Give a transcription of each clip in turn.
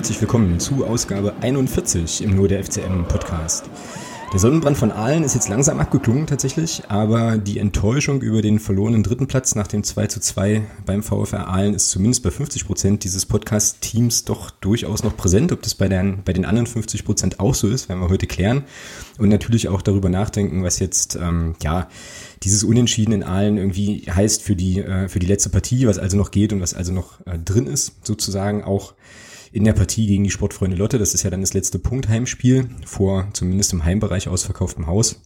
herzlich willkommen zu Ausgabe 41 im Nur der FCM Podcast. Der Sonnenbrand von Aalen ist jetzt langsam abgeklungen tatsächlich, aber die Enttäuschung über den verlorenen dritten Platz nach dem 2 zu 2 beim VfR Aalen ist zumindest bei 50 Prozent dieses Podcast-Teams doch durchaus noch präsent. Ob das bei den, bei den anderen 50 Prozent auch so ist, werden wir heute klären. Und natürlich auch darüber nachdenken, was jetzt, ähm, ja, dieses Unentschieden in Aalen irgendwie heißt für die, äh, für die letzte Partie, was also noch geht und was also noch äh, drin ist, sozusagen auch in der Partie gegen die Sportfreunde Lotte. Das ist ja dann das letzte Punktheimspiel vor zumindest im Heimbereich ausverkauftem Haus,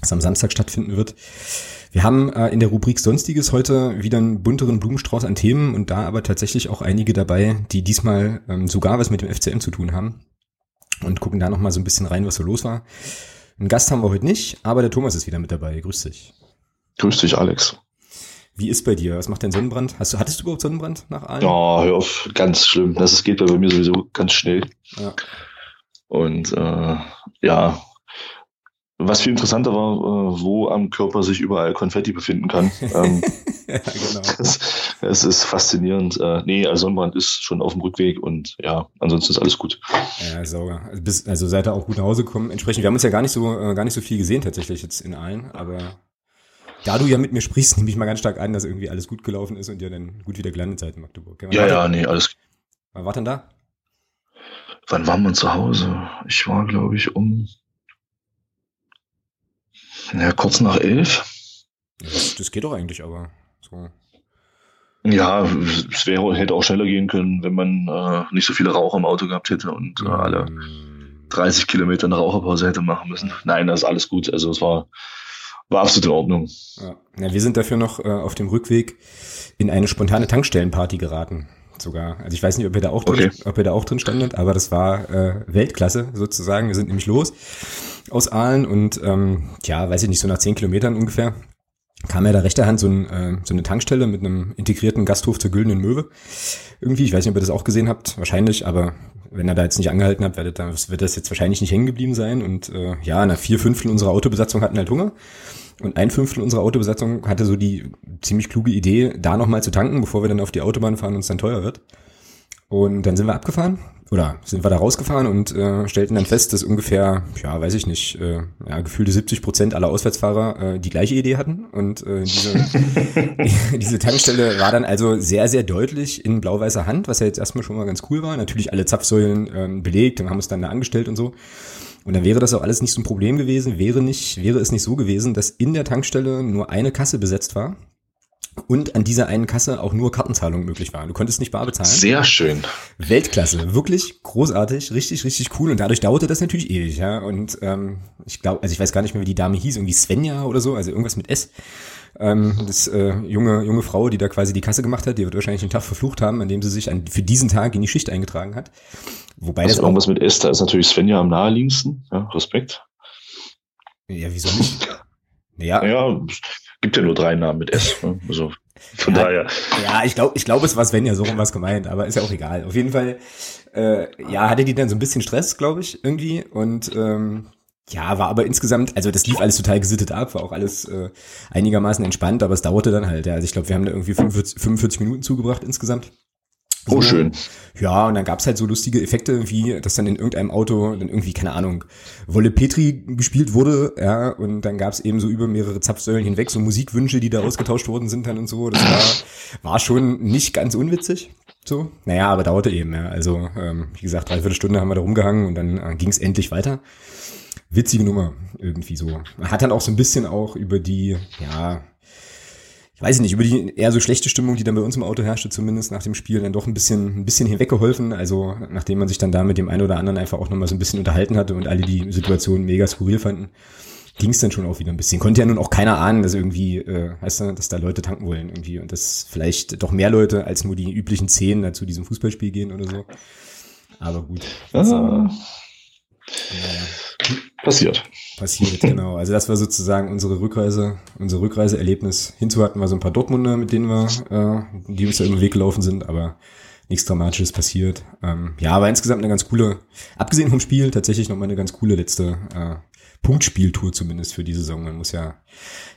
das am Samstag stattfinden wird. Wir haben äh, in der Rubrik Sonstiges heute wieder einen bunteren Blumenstrauß an Themen und da aber tatsächlich auch einige dabei, die diesmal ähm, sogar was mit dem FCM zu tun haben und gucken da nochmal so ein bisschen rein, was so los war. Einen Gast haben wir heute nicht, aber der Thomas ist wieder mit dabei. Grüß dich. Grüß dich, Alex. Wie ist bei dir? Was macht dein Sonnenbrand? Hast du, hattest du überhaupt Sonnenbrand nach Aalen? Ja, hör auf, ganz schlimm. Das geht bei mir sowieso ganz schnell. Ja. Und äh, ja, was viel interessanter war, äh, wo am Körper sich überall Konfetti befinden kann. ähm, ja, genau. Das, das, ist faszinierend. Äh, nee, also Sonnenbrand ist schon auf dem Rückweg und ja, ansonsten ist alles gut. Ja, sauber. Also, bis, also seid ihr auch gut nach Hause gekommen. Entsprechend, wir haben uns ja gar nicht so, äh, gar nicht so viel gesehen tatsächlich jetzt in Aalen, aber da du ja mit mir sprichst, nehme ich mal ganz stark an, dass irgendwie alles gut gelaufen ist und ihr dann gut wieder gelandet seid in Magdeburg. Ja, ja, nee, alles. Wann war denn da? Wann waren wir zu Hause? Ich war, glaube ich, um ja, kurz nach elf. Das, das geht doch eigentlich, aber so. Ja, es wäre, hätte auch schneller gehen können, wenn man äh, nicht so viele Raucher im Auto gehabt hätte und äh, alle 30 mm. Kilometer eine Raucherpause hätte machen müssen. Nein, das ist alles gut. Also es war war absolut in Ordnung. Ja. ja wir sind dafür noch äh, auf dem Rückweg in eine spontane Tankstellenparty geraten. Sogar. Also ich weiß nicht, ob ihr da auch drin, okay. ob ihr da auch drin standet, aber das war äh, Weltklasse sozusagen. Wir sind nämlich los aus Aalen und ähm, ja, weiß ich nicht, so nach zehn Kilometern ungefähr kam ja da rechter Hand so, ein, äh, so eine Tankstelle mit einem integrierten Gasthof zur Güldenen Möwe. Irgendwie, ich weiß nicht, ob ihr das auch gesehen habt, wahrscheinlich, aber wenn ihr da jetzt nicht angehalten habt, werdet, dann wird das jetzt wahrscheinlich nicht hängen geblieben sein. Und äh, ja, na, vier Fünftel unserer Autobesatzung hatten halt Hunger. Und ein Fünftel unserer Autobesatzung hatte so die ziemlich kluge Idee, da nochmal zu tanken, bevor wir dann auf die Autobahn fahren und es dann teuer wird. Und dann sind wir abgefahren oder sind wir da rausgefahren und äh, stellten dann fest, dass ungefähr, ja, weiß ich nicht, äh, ja, gefühlte 70 Prozent aller Auswärtsfahrer äh, die gleiche Idee hatten. Und äh, diese, diese Tankstelle war dann also sehr, sehr deutlich in blau-weißer Hand, was ja jetzt erstmal schon mal ganz cool war. Natürlich alle Zapfsäulen ähm, belegt und haben es dann da angestellt und so. Und dann wäre das auch alles nicht so ein Problem gewesen, wäre nicht, wäre es nicht so gewesen, dass in der Tankstelle nur eine Kasse besetzt war und an dieser einen Kasse auch nur Kartenzahlungen möglich waren. Du konntest nicht bar bezahlen. Sehr schön. Weltklasse, wirklich großartig, richtig, richtig cool. Und dadurch dauerte das natürlich ewig, ja. Und ähm, ich glaube, also ich weiß gar nicht mehr, wie die Dame hieß, irgendwie Svenja oder so, also irgendwas mit S. Ähm, das äh, junge junge Frau, die da quasi die Kasse gemacht hat, die wird wahrscheinlich den Tag verflucht haben, an dem sie sich an, für diesen Tag in die Schicht eingetragen hat. Wobei also das irgendwas mit S, da ist natürlich Svenja am naheliegendsten. Ja, Respekt. Ja, wieso nicht? Ja. Naja, gibt ja nur drei Namen mit S. Ne? Also von ja, daher. Ja, ich glaube, ich glaube, es war Svenja so rum was gemeint, aber ist ja auch egal. Auf jeden Fall, äh, ja, hatte die dann so ein bisschen Stress, glaube ich, irgendwie. Und ähm, ja, war aber insgesamt, also das lief alles total gesittet ab, war auch alles äh, einigermaßen entspannt, aber es dauerte dann halt. Ja. Also ich glaube, wir haben da irgendwie 45, 45 Minuten zugebracht insgesamt. So. Oh, schön. Ja, und dann gab's halt so lustige Effekte, wie dass dann in irgendeinem Auto dann irgendwie, keine Ahnung, Wolle Petri gespielt wurde, ja, und dann gab's eben so über mehrere Zapfsäulen hinweg so Musikwünsche, die da ausgetauscht worden sind dann und so. Das war, war schon nicht ganz unwitzig. So, naja, aber dauerte eben, ja. Also, ähm, wie gesagt, dreiviertel Stunde haben wir da rumgehangen und dann äh, ging's endlich weiter. Witzige Nummer, irgendwie so. Hat dann auch so ein bisschen auch über die, ja, weiß ich nicht, über die eher so schlechte Stimmung, die dann bei uns im Auto herrschte, zumindest nach dem Spiel, dann doch ein bisschen, ein bisschen hinweggeholfen. Also nachdem man sich dann da mit dem einen oder anderen einfach auch nochmal so ein bisschen unterhalten hatte und alle die Situation mega skurril fanden, ging es dann schon auch wieder ein bisschen. Konnte ja nun auch keiner ahnen, dass irgendwie, äh, heißt du, dass da Leute tanken wollen irgendwie und dass vielleicht doch mehr Leute als nur die üblichen zehn da zu diesem Fußballspiel gehen oder so. Aber gut. Das, ah. Naja. Passiert. Passiert, genau. Also das war sozusagen unsere Rückreise, unser Rückreiseerlebnis. Hinzu hatten wir so ein paar Dortmunder, mit denen wir, äh, die uns da über den Weg gelaufen sind, aber nichts Dramatisches passiert. Ähm, ja, aber insgesamt eine ganz coole, abgesehen vom Spiel, tatsächlich nochmal eine ganz coole letzte äh, Punktspieltour zumindest für die Saison. Man muss ja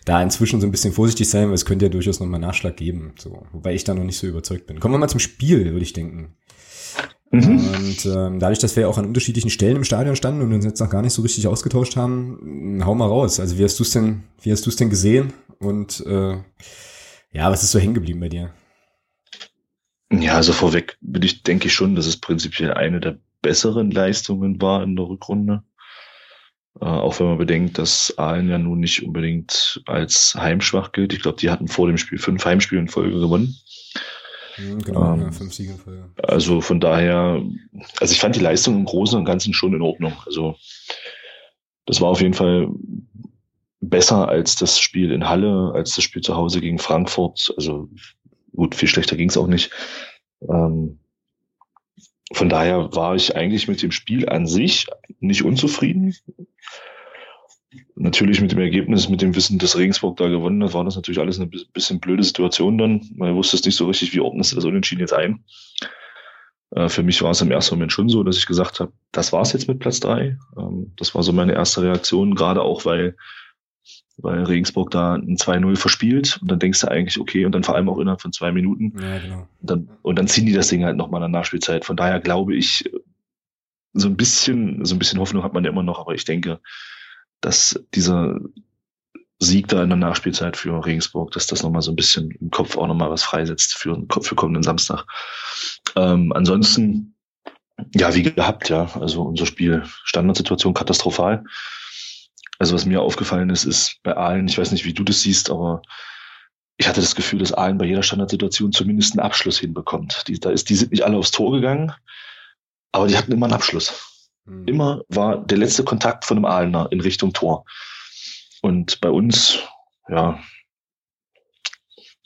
da inzwischen so ein bisschen vorsichtig sein, weil es könnte ja durchaus nochmal Nachschlag geben. So, wobei ich da noch nicht so überzeugt bin. Kommen wir mal zum Spiel, würde ich denken. Mhm. Und ähm, dadurch, dass wir ja auch an unterschiedlichen Stellen im Stadion standen und uns jetzt noch gar nicht so richtig ausgetauscht haben, hau mal raus. Also wie hast du es denn, wie hast du es denn gesehen? Und äh, ja, was ist so hängen geblieben bei dir? Ja, also vorweg bin ich, denke ich schon, dass es prinzipiell eine der besseren Leistungen war in der Rückrunde. Äh, auch wenn man bedenkt, dass Aalen ja nun nicht unbedingt als heimschwach gilt. Ich glaube, die hatten vor dem Spiel fünf Heimspiele in Folge gewonnen. Mhm, genau, ähm, ja, fünf Siege in Folge. Also von daher, also ich fand die Leistung im Großen und Ganzen schon in Ordnung. Also das war auf jeden Fall besser als das Spiel in Halle, als das Spiel zu Hause gegen Frankfurt. Also gut, viel schlechter ging es auch nicht. Ähm, von daher war ich eigentlich mit dem Spiel an sich nicht unzufrieden. Natürlich mit dem Ergebnis, mit dem Wissen, dass Regensburg da gewonnen hat, war das natürlich alles eine bisschen blöde Situation dann. Man wusste es nicht so richtig, wie ordnest du das Unentschieden jetzt ein. Äh, für mich war es im ersten Moment schon so, dass ich gesagt habe, das war's jetzt mit Platz drei. Ähm, das war so meine erste Reaktion, gerade auch, weil weil Regensburg da ein 2-0 verspielt und dann denkst du eigentlich, okay, und dann vor allem auch innerhalb von zwei Minuten. Ja, genau. Und dann, und dann ziehen die das Ding halt nochmal in der Nachspielzeit. Von daher glaube ich, so ein bisschen, so ein bisschen Hoffnung hat man ja immer noch, aber ich denke, dass dieser Sieg da in der Nachspielzeit für Regensburg, dass das nochmal so ein bisschen im Kopf auch nochmal was freisetzt für, für kommenden Samstag. Ähm, ansonsten, ja, wie gehabt, ja. Also unser Spiel, Standardsituation katastrophal. Also was mir aufgefallen ist, ist bei allen, ich weiß nicht, wie du das siehst, aber ich hatte das Gefühl, dass Aalen bei jeder Standardsituation zumindest einen Abschluss hinbekommt. Die, da ist, die sind nicht alle aufs Tor gegangen, aber die hatten immer einen Abschluss. Mhm. Immer war der letzte Kontakt von einem Aalener in Richtung Tor. Und bei uns, ja,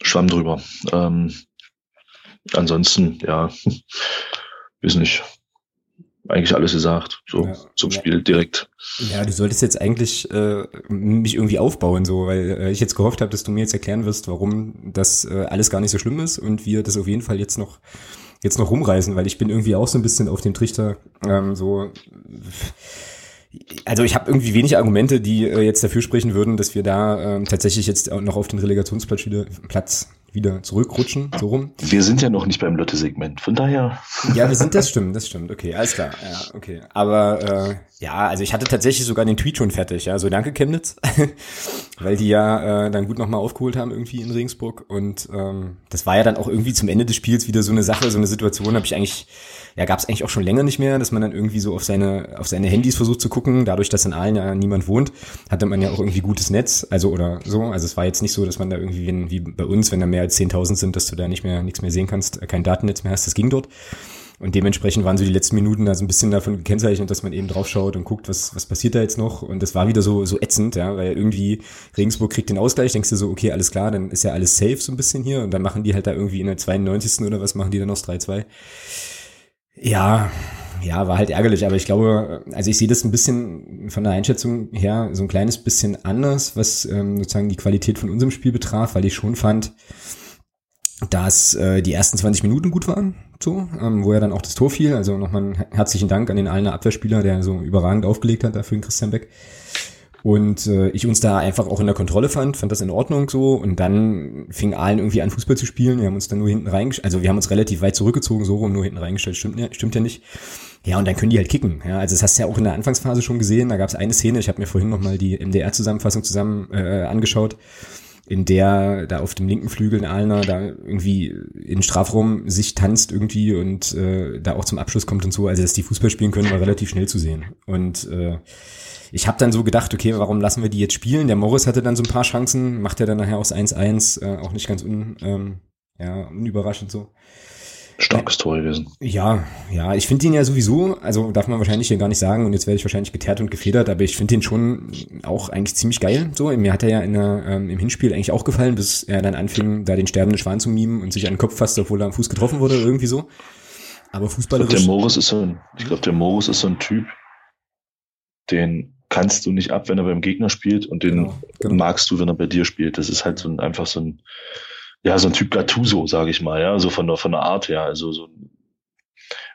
schwamm drüber. Ähm, ansonsten, ja, weiß nicht, eigentlich alles gesagt, so ja, zum ja. Spiel direkt. Ja, du solltest jetzt eigentlich äh, mich irgendwie aufbauen, so, weil äh, ich jetzt gehofft habe, dass du mir jetzt erklären wirst, warum das äh, alles gar nicht so schlimm ist und wir das auf jeden Fall jetzt noch jetzt noch rumreißen, weil ich bin irgendwie auch so ein bisschen auf dem Trichter ähm, so also ich habe irgendwie wenig Argumente, die äh, jetzt dafür sprechen würden, dass wir da ähm, tatsächlich jetzt noch auf den Relegationsplatz wieder, Platz wieder zurückrutschen, so rum. Wir sind ja noch nicht beim Lotte-Segment, von daher. Ja, wir sind, das stimmt, das stimmt, okay, alles klar, ja, okay. Aber äh, ja, also ich hatte tatsächlich sogar den Tweet schon fertig, ja, so danke Chemnitz, weil die ja äh, dann gut nochmal aufgeholt haben irgendwie in Regensburg und ähm, das war ja dann auch irgendwie zum Ende des Spiels wieder so eine Sache, so eine Situation, habe ich eigentlich ja, gab es eigentlich auch schon länger nicht mehr, dass man dann irgendwie so auf seine, auf seine Handys versucht zu gucken. Dadurch, dass in allen ja niemand wohnt, hatte man ja auch irgendwie gutes Netz, also oder so. Also es war jetzt nicht so, dass man da irgendwie, wie, wie bei uns, wenn da mehr als 10.000 sind, dass du da nicht mehr, nichts mehr sehen kannst, kein Datennetz mehr hast. Das ging dort. Und dementsprechend waren so die letzten Minuten da so ein bisschen davon gekennzeichnet, dass man eben draufschaut und guckt, was, was passiert da jetzt noch. Und das war wieder so, so ätzend, ja, weil irgendwie Regensburg kriegt den Ausgleich, denkst du so, okay, alles klar, dann ist ja alles safe so ein bisschen hier. Und dann machen die halt da irgendwie in der 92. oder was machen die dann noch 3-2. Ja, ja, war halt ärgerlich, aber ich glaube, also ich sehe das ein bisschen von der Einschätzung her so ein kleines bisschen anders, was ähm, sozusagen die Qualität von unserem Spiel betraf, weil ich schon fand, dass äh, die ersten 20 Minuten gut waren, so, ähm, wo er dann auch das Tor fiel. Also nochmal einen herzlichen Dank an den Alner Abwehrspieler, der so überragend aufgelegt hat dafür den Christian Beck. Und äh, ich uns da einfach auch in der Kontrolle fand, fand das in Ordnung so. Und dann fing Aalen irgendwie an, Fußball zu spielen. Wir haben uns dann nur hinten reingestellt, also wir haben uns relativ weit zurückgezogen, so rum, nur hinten reingestellt, stimmt, ja, stimmt ja nicht. Ja, und dann können die halt kicken. Ja, also das hast du ja auch in der Anfangsphase schon gesehen. Da gab es eine Szene, ich habe mir vorhin nochmal die MDR-Zusammenfassung zusammen äh, angeschaut, in der da auf dem linken Flügel ein Aalner da irgendwie in Strafraum sich tanzt irgendwie und äh, da auch zum Abschluss kommt und so. Also dass die Fußball spielen können, war relativ schnell zu sehen. Und äh, ich habe dann so gedacht, okay, warum lassen wir die jetzt spielen? Der Morris hatte dann so ein paar Chancen, macht er dann nachher aus 1-1, äh, auch nicht ganz un, ähm, ja, unüberraschend so. Starkes Tor gewesen. Ja, ja, ich finde ihn ja sowieso, also darf man wahrscheinlich hier gar nicht sagen und jetzt werde ich wahrscheinlich geteert und gefedert, aber ich finde ihn schon auch eigentlich ziemlich geil. So, mir hat er ja in der, ähm, im Hinspiel eigentlich auch gefallen, bis er dann anfing, da den sterbenden Schwan zu mimen und sich an den Kopf fasste, obwohl er am Fuß getroffen wurde, irgendwie so. Aber fußballerisch. Ich glaube, der Morris ist so ein, ich glaube, der Morris ist so ein Typ, den kannst du nicht ab, wenn er beim Gegner spielt und den genau, genau. magst du, wenn er bei dir spielt. Das ist halt so ein, einfach so ein, ja, so ein Typ Gattuso, sage ich mal, ja, so von der, von der Art her. Also so,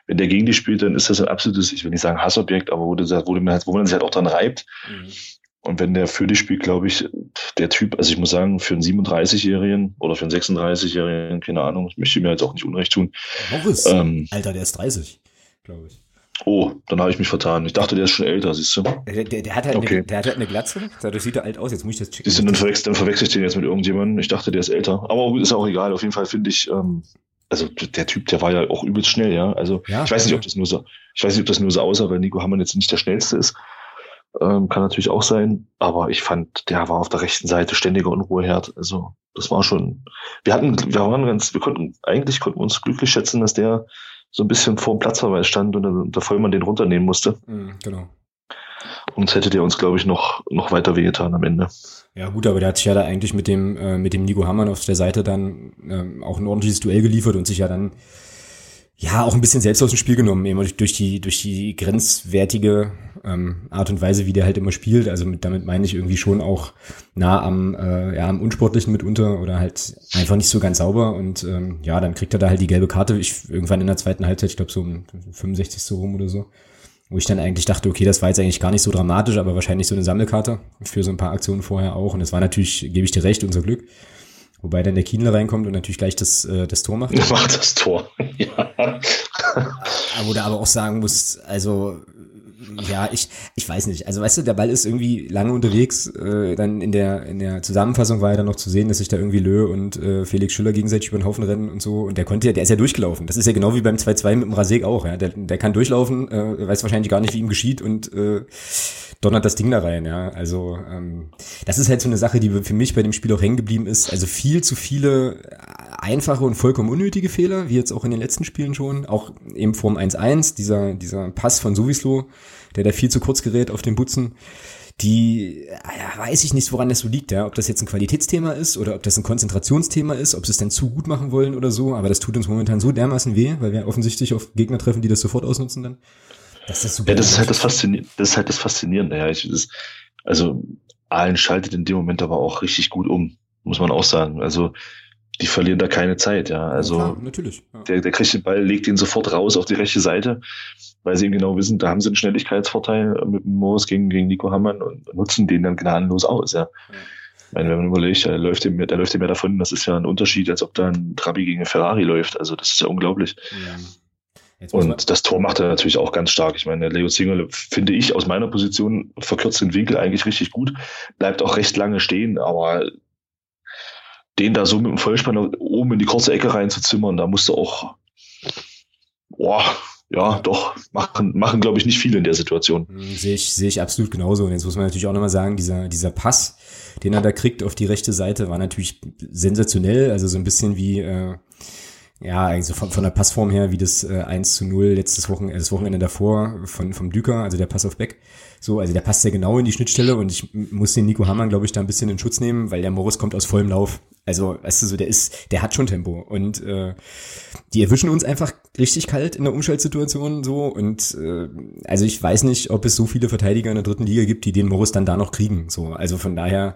wenn der gegen dich spielt, dann ist das ein absolutes, ich will nicht sagen Hassobjekt, aber wo, du, wo, man, wo man sich halt auch dran reibt. Mhm. Und wenn der für dich spielt, glaube ich, der Typ, also ich muss sagen, für einen 37-Jährigen oder für einen 36-Jährigen, keine Ahnung, ich möchte mir jetzt auch nicht Unrecht tun. Morris, ähm, Alter, der ist 30. glaube ich. Oh, dann habe ich mich vertan. Ich dachte, der ist schon älter, siehst du? Der, der, der hat, halt okay. eine, der hat halt eine Glatze, dadurch sieht er alt aus, jetzt muss ich das checken. Siehst du, dann, verwechsel, dann verwechsel ich den jetzt mit irgendjemandem. Ich dachte, der ist älter. Aber ist auch egal. Auf jeden Fall finde ich, ähm, also der Typ, der war ja auch übelst schnell, ja. Also ja, ich weiß nicht, ob das nur so, ich weiß nicht, ob das nur so aussah, weil Nico Hammann jetzt nicht der schnellste ist. Ähm, kann natürlich auch sein, aber ich fand, der war auf der rechten Seite ständiger Unruheherd. Also das war schon. Wir hatten, wir waren ganz, wir konnten eigentlich konnten wir uns glücklich schätzen, dass der so ein bisschen vor dem Platzverweis stand und der Vollmann den runternehmen musste. Mhm, genau. Und hätte der uns, glaube ich, noch, noch weiter wehgetan am Ende. Ja, gut, aber der hat sich ja da eigentlich mit dem, äh, mit dem Nico Hammann auf der Seite dann äh, auch ein ordentliches Duell geliefert und sich ja dann ja auch ein bisschen selbst aus dem Spiel genommen, eben durch die, durch die grenzwertige ähm, Art und Weise, wie der halt immer spielt. Also mit, damit meine ich irgendwie schon auch nah am, äh, ja, am Unsportlichen mitunter oder halt einfach nicht so ganz sauber. Und ähm, ja, dann kriegt er da halt die gelbe Karte. Ich irgendwann in der zweiten Halbzeit, ich glaube so um 65. so rum oder so. Wo ich dann eigentlich dachte, okay, das war jetzt eigentlich gar nicht so dramatisch, aber wahrscheinlich so eine Sammelkarte für so ein paar Aktionen vorher auch. Und es war natürlich, gebe ich dir recht, unser Glück. Wobei dann der Kienler reinkommt und natürlich gleich das, äh, das Tor macht. Macht das Tor, ja. Wo du aber auch sagen musst, also ja, ich, ich weiß nicht. Also weißt du, der Ball ist irgendwie lange unterwegs. Äh, dann in der, in der Zusammenfassung war ja dann noch zu sehen, dass sich da irgendwie Lö und äh, Felix Schüller gegenseitig über den Haufen rennen und so. Und der konnte ja, der ist ja durchgelaufen. Das ist ja genau wie beim 2-2 mit dem Rasek auch. Ja. Der, der kann durchlaufen, äh, weiß wahrscheinlich gar nicht, wie ihm geschieht und äh, donnert das Ding da rein. Ja, also ähm, das ist halt so eine Sache, die für mich bei dem Spiel auch hängen geblieben ist. Also viel zu viele einfache und vollkommen unnötige Fehler, wie jetzt auch in den letzten Spielen schon. Auch eben vorm 1-1, dieser, dieser Pass von Suvislo, der da viel zu kurz gerät auf den Butzen. Die, ja, weiß ich nicht, woran das so liegt, ja. Ob das jetzt ein Qualitätsthema ist oder ob das ein Konzentrationsthema ist, ob sie es denn zu gut machen wollen oder so. Aber das tut uns momentan so dermaßen weh, weil wir offensichtlich auf Gegner treffen, die das sofort ausnutzen dann. Das ist super. Ja, das ist halt das Faszinierende. Das ist halt das Faszinierende. Ja, ich, das, also Allen schaltet in dem Moment aber auch richtig gut um, muss man auch sagen. Also die verlieren da keine Zeit, ja. Also ja, klar, natürlich. Ja. Der, der kriegt den Ball, legt ihn sofort raus auf die rechte Seite, weil sie eben genau wissen, da haben sie einen Schnelligkeitsvorteil mit dem Moos gegen, gegen Nico Hammann und nutzen den dann gnadenlos aus, ja. ja. Ich meine, wenn man überlegt, da läuft ihm, da läuft ihm mehr davon, das ist ja ein Unterschied, als ob da ein Trabi gegen ein Ferrari läuft. Also das ist ja unglaublich. Und das Tor macht er natürlich auch ganz stark. Ich meine, Leo Zingerle finde ich aus meiner Position verkürzt den Winkel eigentlich richtig gut, bleibt auch recht lange stehen, aber den da so mit dem Vollspanner oben in die kurze Ecke reinzuzimmern, da musst du auch, boah, ja, doch, machen, machen glaube ich, nicht viele in der Situation. Hm, sehe ich, sehe ich absolut genauso. Und jetzt muss man natürlich auch nochmal sagen, dieser, dieser Pass, den er da kriegt auf die rechte Seite, war natürlich sensationell. Also so ein bisschen wie, äh, ja, also von, von der Passform her, wie das äh, 1 zu 0 letztes Wochenende, das Wochenende davor von, vom Düker, also der Pass auf Beck. So, also der passt ja genau in die Schnittstelle und ich muss den Nico Hammann, glaube ich, da ein bisschen in Schutz nehmen, weil der Morris kommt aus vollem Lauf. Also, weißt du, so, der ist, der hat schon Tempo. Und äh, die erwischen uns einfach richtig kalt in der Umschaltsituation so. Und äh, also ich weiß nicht, ob es so viele Verteidiger in der dritten Liga gibt, die den Morris dann da noch kriegen. So, also von daher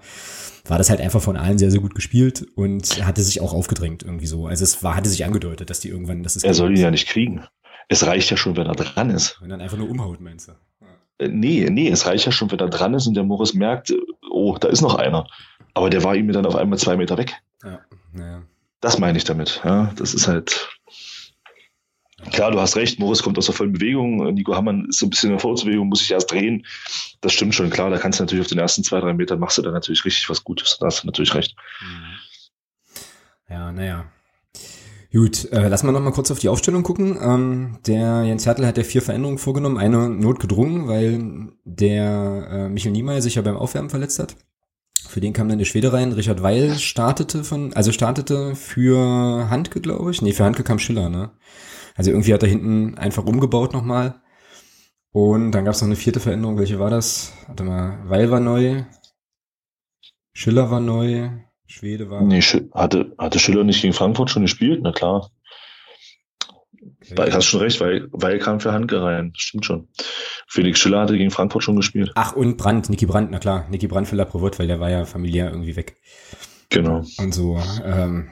war das halt einfach von allen sehr, sehr gut gespielt und hatte sich auch aufgedrängt irgendwie so. Also es war, hatte sich angedeutet, dass die irgendwann, das ist. Er soll ihn ja nicht kriegen. Es reicht ja schon, wenn er dran ist. Wenn er einfach nur umhaut, meinst du? Ja. Äh, nee, nee, es reicht ja schon, wenn er dran ist und der Morris merkt, oh, da ist noch einer. Aber der war ihm dann auf einmal zwei Meter weg. Ja, naja. Das meine ich damit. Ja, das ist halt. Klar, du hast recht, Morris kommt aus der vollen Bewegung, Nico Hammann ist so ein bisschen in der Vorzubewegung, muss sich erst drehen. Das stimmt schon, klar, da kannst du natürlich auf den ersten zwei, drei Metern machst du dann natürlich richtig was Gutes. Da hast du natürlich recht. Mhm. Ja, naja. Gut, äh, lass mal noch mal kurz auf die Aufstellung gucken. Ähm, der Jens Hertel hat ja vier Veränderungen vorgenommen, eine notgedrungen, weil der äh, Michael Niemeyer sich ja beim Aufwärmen verletzt hat. Für den kam dann der Schwede rein. Richard Weil startete von, also startete für Handke, glaube ich. Nee, für Handke kam Schiller, ne? Also irgendwie hat er hinten einfach umgebaut nochmal. Und dann gab es noch eine vierte Veränderung. Welche war das? Warte mal. Weil war neu. Schiller war neu. Schwede war. Nee, hatte, hatte Schiller nicht gegen Frankfurt schon gespielt? Na klar. Weil, hast schon recht, weil, weil kam für Handke rein. Stimmt schon. Felix Schiller hatte gegen Frankfurt schon gespielt. Ach, und Brandt, Niki Brandt, na klar, Niki Brandt für La Provot, weil der war ja familiär irgendwie weg. Genau. Und so, ähm,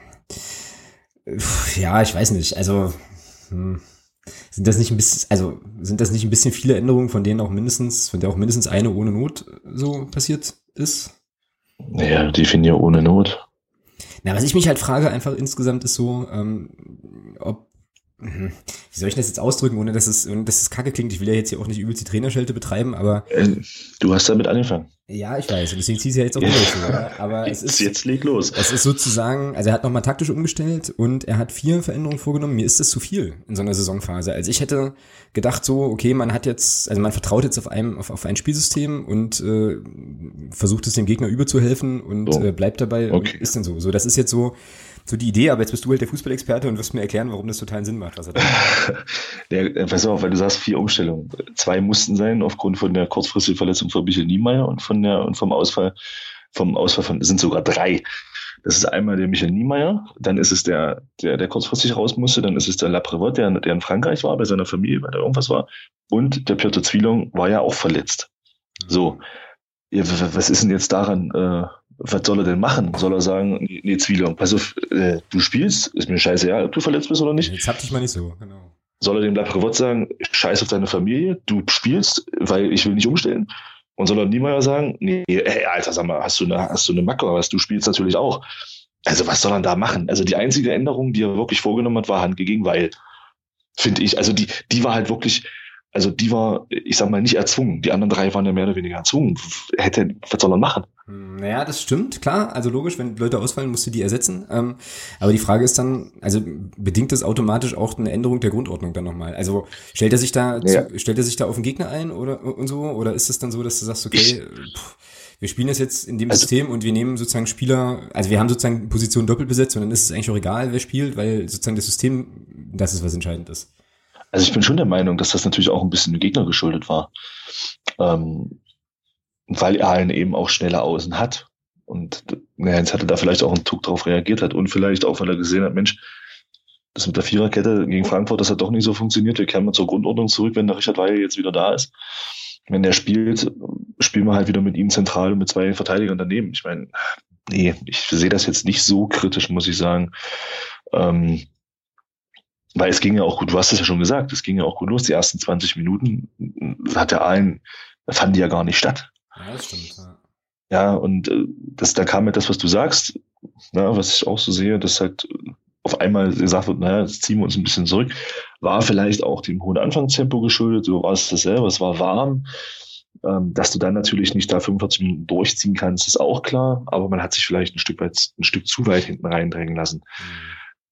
ja, ich weiß nicht, also, hm, sind das nicht ein bisschen, also, sind das nicht ein bisschen viele Änderungen, von denen auch mindestens, von der auch mindestens eine ohne Not so passiert ist? Naja, definier ohne Not. Na, was ich mich halt frage einfach insgesamt ist so, ähm. Wie soll ich das jetzt ausdrücken, ohne dass es, ohne dass es kacke klingt? Ich will ja jetzt hier auch nicht übelst die Trainerschelte betreiben, aber. Äh, du hast damit angefangen. Ja, ich weiß. Und deswegen ziehst du ja jetzt auch durch. So, aber es ist. Jetzt leg los. Es ist sozusagen, also er hat nochmal taktisch umgestellt und er hat vier Veränderungen vorgenommen. Mir ist das zu viel in so einer Saisonphase. Also ich hätte gedacht so, okay, man hat jetzt, also man vertraut jetzt auf einem, auf, auf ein Spielsystem und äh, versucht es dem Gegner überzuhelfen und so. äh, bleibt dabei. Okay. Ist denn so. So, das ist jetzt so so die Idee, aber jetzt bist du halt der Fußballexperte und wirst mir erklären, warum das totalen Sinn macht, was er der, äh, Pass auf, weil du sagst vier Umstellungen. Zwei mussten sein aufgrund von der kurzfristigen Verletzung von Michael Niemeyer und von der und vom Ausfall vom Ausfall von sind sogar drei. Das ist einmal der Michael Niemeyer, dann ist es der, der, der kurzfristig raus musste, dann ist es der Laprevot, der, der in Frankreich war, bei seiner Familie, weil da irgendwas war. Und der Piotr Zwielong war ja auch verletzt. So. Was ist denn jetzt daran äh, was soll er denn machen? Soll er sagen, nee, Zwielong, pass auf, äh, du spielst, ist mir scheiße, ja, ob du verletzt bist oder nicht. Jetzt hab dich mal nicht so, genau. Soll er dem Laprevot sagen, scheiß auf deine Familie, du spielst, weil ich will nicht umstellen? Und soll er Niemeyer sagen, nee, ey, Alter, sag mal, hast du eine, hast du eine Macke, was du spielst natürlich auch. Also was soll er da machen? Also die einzige Änderung, die er wirklich vorgenommen hat, war Hand gegen Weil. Finde ich. Also die, die war halt wirklich, also die war, ich sag mal, nicht erzwungen. Die anderen drei waren ja mehr oder weniger erzwungen. Hätte, was soll man machen? Naja, das stimmt, klar. Also logisch, wenn Leute ausfallen, musst du die ersetzen. Ähm, aber die Frage ist dann, also bedingt das automatisch auch eine Änderung der Grundordnung dann nochmal? Also stellt er sich da, ja. zu, stellt er sich da auf den Gegner ein oder und so? Oder ist es dann so, dass du sagst, okay, pff, wir spielen das jetzt in dem also, System und wir nehmen sozusagen Spieler, also wir haben sozusagen Position doppelt besetzt und dann ist es eigentlich auch egal, wer spielt, weil sozusagen das System, das ist was entscheidend ist. Also ich bin schon der Meinung, dass das natürlich auch ein bisschen dem Gegner geschuldet war. Ähm, weil einen eben auch schneller außen hat. Und naja, jetzt hatte da vielleicht auch ein Tuck drauf reagiert hat und vielleicht auch, weil er gesehen hat, Mensch, das mit der Viererkette gegen Frankfurt, das hat doch nicht so funktioniert. Wir kehren mal zur Grundordnung zurück, wenn der Richard Weihe jetzt wieder da ist. Wenn der spielt, spielen wir halt wieder mit ihm zentral und mit zwei Verteidigern daneben. Ich meine, nee, ich sehe das jetzt nicht so kritisch, muss ich sagen. Ähm, weil es ging ja auch gut, du hast es ja schon gesagt, es ging ja auch gut los. Die ersten 20 Minuten hat der einen, fanden die ja gar nicht statt. Ja, das stimmt. Ja, ja und äh, das, da kam ja das, was du sagst, na, was ich auch so sehe, dass halt auf einmal gesagt wird, naja, jetzt ziehen wir uns ein bisschen zurück, war vielleicht auch dem hohen Anfangstempo geschuldet, so war es dasselbe, es war warm. Ähm, dass du dann natürlich nicht da 45 Minuten durchziehen kannst, ist auch klar, aber man hat sich vielleicht ein Stück weit, ein Stück zu weit hinten reindrängen lassen. Mhm.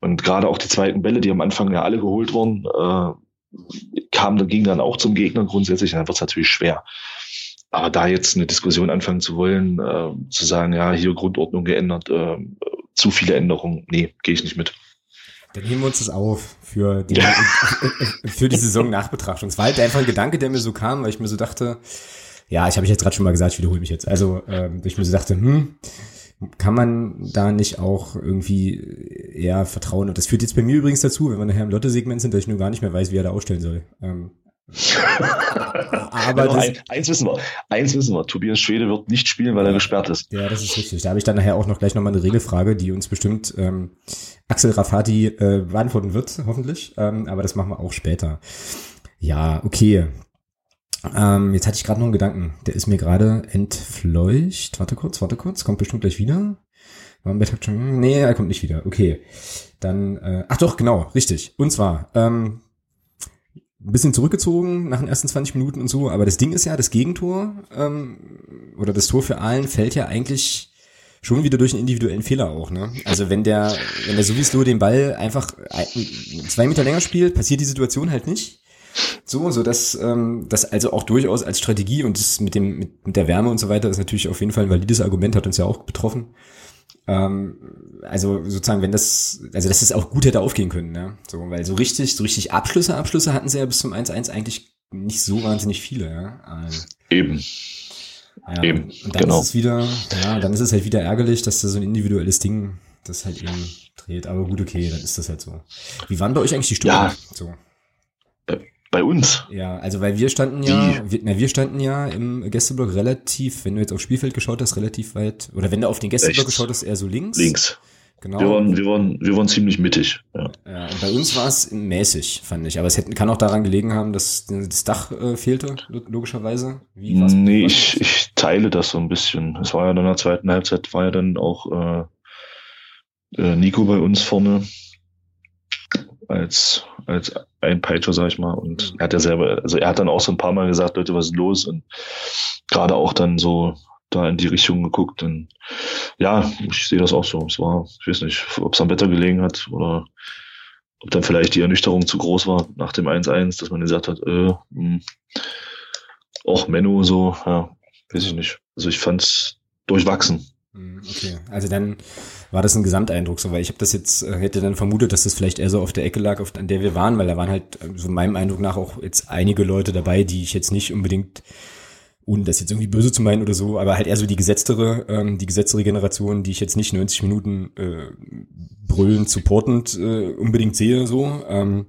Und gerade auch die zweiten Bälle, die am Anfang ja alle geholt wurden, äh, kamen, ging dann auch zum Gegner grundsätzlich, dann wird es natürlich schwer. Aber da jetzt eine Diskussion anfangen zu wollen, äh, zu sagen, ja, hier Grundordnung geändert, äh, zu viele Änderungen, nee, gehe ich nicht mit. Dann nehmen wir uns das auf für die, für die Saison Nachbetrachtung. Es war halt einfach ein Gedanke, der mir so kam, weil ich mir so dachte, ja, ich habe ich jetzt gerade schon mal gesagt, ich wiederhole mich jetzt. Also, ähm, ich mir so dachte, hm, kann man da nicht auch irgendwie eher vertrauen? Und das führt jetzt bei mir übrigens dazu, wenn wir nachher im Lotte-Segment sind, dass ich nur gar nicht mehr weiß, wie er da ausstellen soll. Ähm, aber das, ein, eins wissen wir, eins wissen wir, Tobias Schwede wird nicht spielen, weil er gesperrt ist. Ja, das ist richtig. Da habe ich dann nachher auch noch gleich nochmal eine Regelfrage, die uns bestimmt ähm, Axel Rafati äh, beantworten wird, hoffentlich. Ähm, aber das machen wir auch später. Ja, okay. Ähm, jetzt hatte ich gerade noch einen Gedanken, der ist mir gerade entfleucht. Warte kurz, warte kurz, kommt bestimmt gleich wieder. Nee, er kommt nicht wieder. Okay. Dann, äh, ach doch, genau, richtig. Und zwar, ähm, ein bisschen zurückgezogen nach den ersten 20 Minuten und so, aber das Ding ist ja, das Gegentor ähm, oder das Tor für Allen fällt ja eigentlich schon wieder durch einen individuellen Fehler auch, ne? Also wenn der, wenn der sowieso den Ball einfach zwei Meter länger spielt, passiert die Situation halt nicht. So, so dass ähm, das also auch durchaus als Strategie und das mit dem mit, mit der Wärme und so weiter ist natürlich auf jeden Fall ein valides Argument, hat uns ja auch betroffen. Ähm, also sozusagen, wenn das, also dass es auch gut hätte aufgehen können, ne? So, weil so richtig, so richtig Abschlüsse, Abschlüsse hatten sie ja bis zum 1-1 eigentlich nicht so wahnsinnig viele, ja. Also, Eben. Ja, Eben, und dann genau. ist es wieder, ja, dann ist es halt wieder ärgerlich, dass da so ein individuelles Ding das halt eben dreht. Aber gut, okay, dann ist das halt so. Wie waren bei euch eigentlich die Stimmung? Ja. So. Bei uns? Ja, also weil wir standen ja, wir, na, wir standen ja im Gästeblock relativ, wenn du jetzt aufs Spielfeld geschaut hast, relativ weit, oder wenn du auf den Gästeblock geschaut hast, eher so links. Links. Genau. Wir waren, wir waren, wir waren ziemlich mittig. Ja. ja und bei uns war es mäßig, fand ich. Aber es hätte, kann auch daran gelegen haben, dass das Dach äh, fehlte, logischerweise. Wie, nee, ich, ich teile das so ein bisschen. Es war ja dann in der zweiten Halbzeit, war ja dann auch äh, äh, Nico bei uns vorne als, als ein Peitscher, sag ich mal. Und mhm. er hat ja selber, also er hat dann auch so ein paar Mal gesagt, Leute, was ist los? Und gerade auch dann so da in die Richtung geguckt. Und ja, ich sehe das auch so. Es war, ich weiß nicht, ob es am Wetter gelegen hat oder ob dann vielleicht die Ernüchterung zu groß war nach dem 1-1, dass man gesagt hat, äh, mh, hm, auch Menno so, ja, weiß ich nicht. Also ich fand es durchwachsen. Hm, okay, also dann war das ein Gesamteindruck so, weil ich habe das jetzt, äh, hätte dann vermutet, dass das vielleicht eher so auf der Ecke lag, auf, an der wir waren, weil da waren halt so meinem Eindruck nach auch jetzt einige Leute dabei, die ich jetzt nicht unbedingt ohne das jetzt irgendwie böse zu meinen oder so, aber halt eher so die gesetztere, ähm, die gesetztere Generation, die ich jetzt nicht 90 Minuten äh, brüllend, supportend äh, unbedingt sehe, so. Ähm,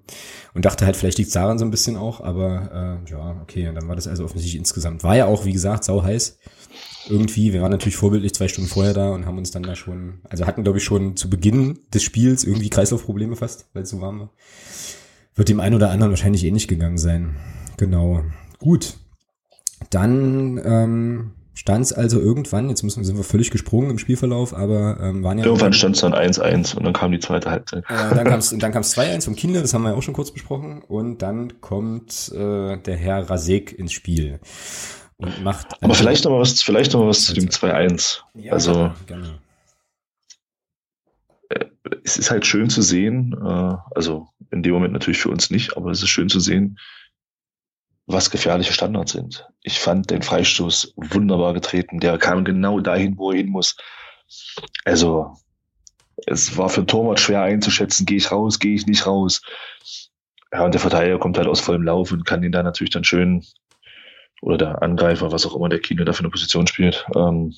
und dachte halt, vielleicht liegt daran so ein bisschen auch, aber äh, ja, okay, dann war das also offensichtlich insgesamt. War ja auch, wie gesagt, sau heiß. Irgendwie, wir waren natürlich vorbildlich zwei Stunden vorher da und haben uns dann da schon, also hatten, glaube ich, schon zu Beginn des Spiels irgendwie Kreislaufprobleme fast, weil es so warm war. Wird dem einen oder anderen wahrscheinlich ähnlich eh gegangen sein. Genau. Gut, dann ähm, stand es also irgendwann, jetzt müssen, sind wir völlig gesprungen im Spielverlauf, aber ähm, waren ja. Irgendwann stand es dann 1-1 und dann kam die zweite Halbzeit. Äh, dann kam es dann kam's 2-1 vom Kinder, das haben wir ja auch schon kurz besprochen. Und dann kommt äh, der Herr Rasek ins Spiel. Und macht aber vielleicht noch mal was, vielleicht noch mal was zu dem 2-1. Ja, also, gerne. Äh, es ist halt schön zu sehen, äh, also in dem Moment natürlich für uns nicht, aber es ist schön zu sehen, was gefährliche Standards sind. Ich fand den Freistoß wunderbar getreten. Der kam genau dahin, wo er hin muss. Also, es war für Torwart schwer einzuschätzen, gehe ich raus, gehe ich nicht raus. Ja, und der Verteidiger kommt halt aus vollem Lauf und kann ihn da natürlich dann schön, oder der Angreifer, was auch immer der Kino da für eine Position spielt, ähm,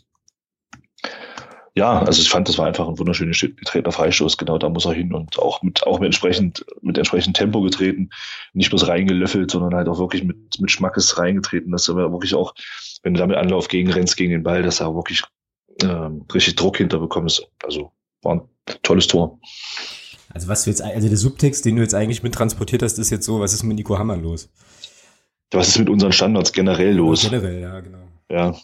ja, also ich fand, das war einfach ein wunderschönes getretener Freistoß. Genau, da muss er hin und auch mit, auch mit entsprechend, mit entsprechend Tempo getreten. Nicht bloß reingelöffelt, sondern halt auch wirklich mit, mit Schmackes reingetreten, dass er wirklich auch, wenn du damit Anlauf gegen rennst gegen den Ball, dass er wirklich ähm, richtig Druck hinterbekommst. Also war ein tolles Tor. Also was du jetzt, also der Subtext, den du jetzt eigentlich mit transportiert hast, ist jetzt so, was ist mit Nico Hammer los? Was ist mit unseren Standards generell los? Generell, ja, genau. Ja.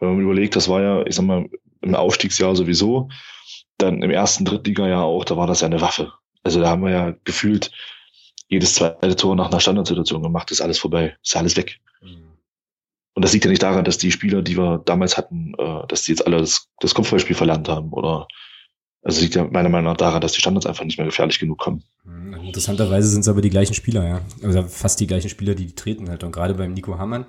Wenn man überlegt, das war ja, ich sag mal, im Aufstiegsjahr sowieso, dann im ersten Drittliga-Jahr auch, da war das ja eine Waffe. Also da haben wir ja gefühlt jedes zweite Tor nach einer Standardsituation gemacht, ist alles vorbei, ist alles weg. Mhm. Und das liegt ja nicht daran, dass die Spieler, die wir damals hatten, äh, dass die jetzt alle das, das Kopfballspiel verlernt haben oder also liegt ja meiner Meinung nach daran, dass die Standards einfach nicht mehr gefährlich genug kommen. Mhm. Interessanterweise sind es aber die gleichen Spieler, ja. Also fast die gleichen Spieler, die, die treten halt. Und gerade beim Nico Hamann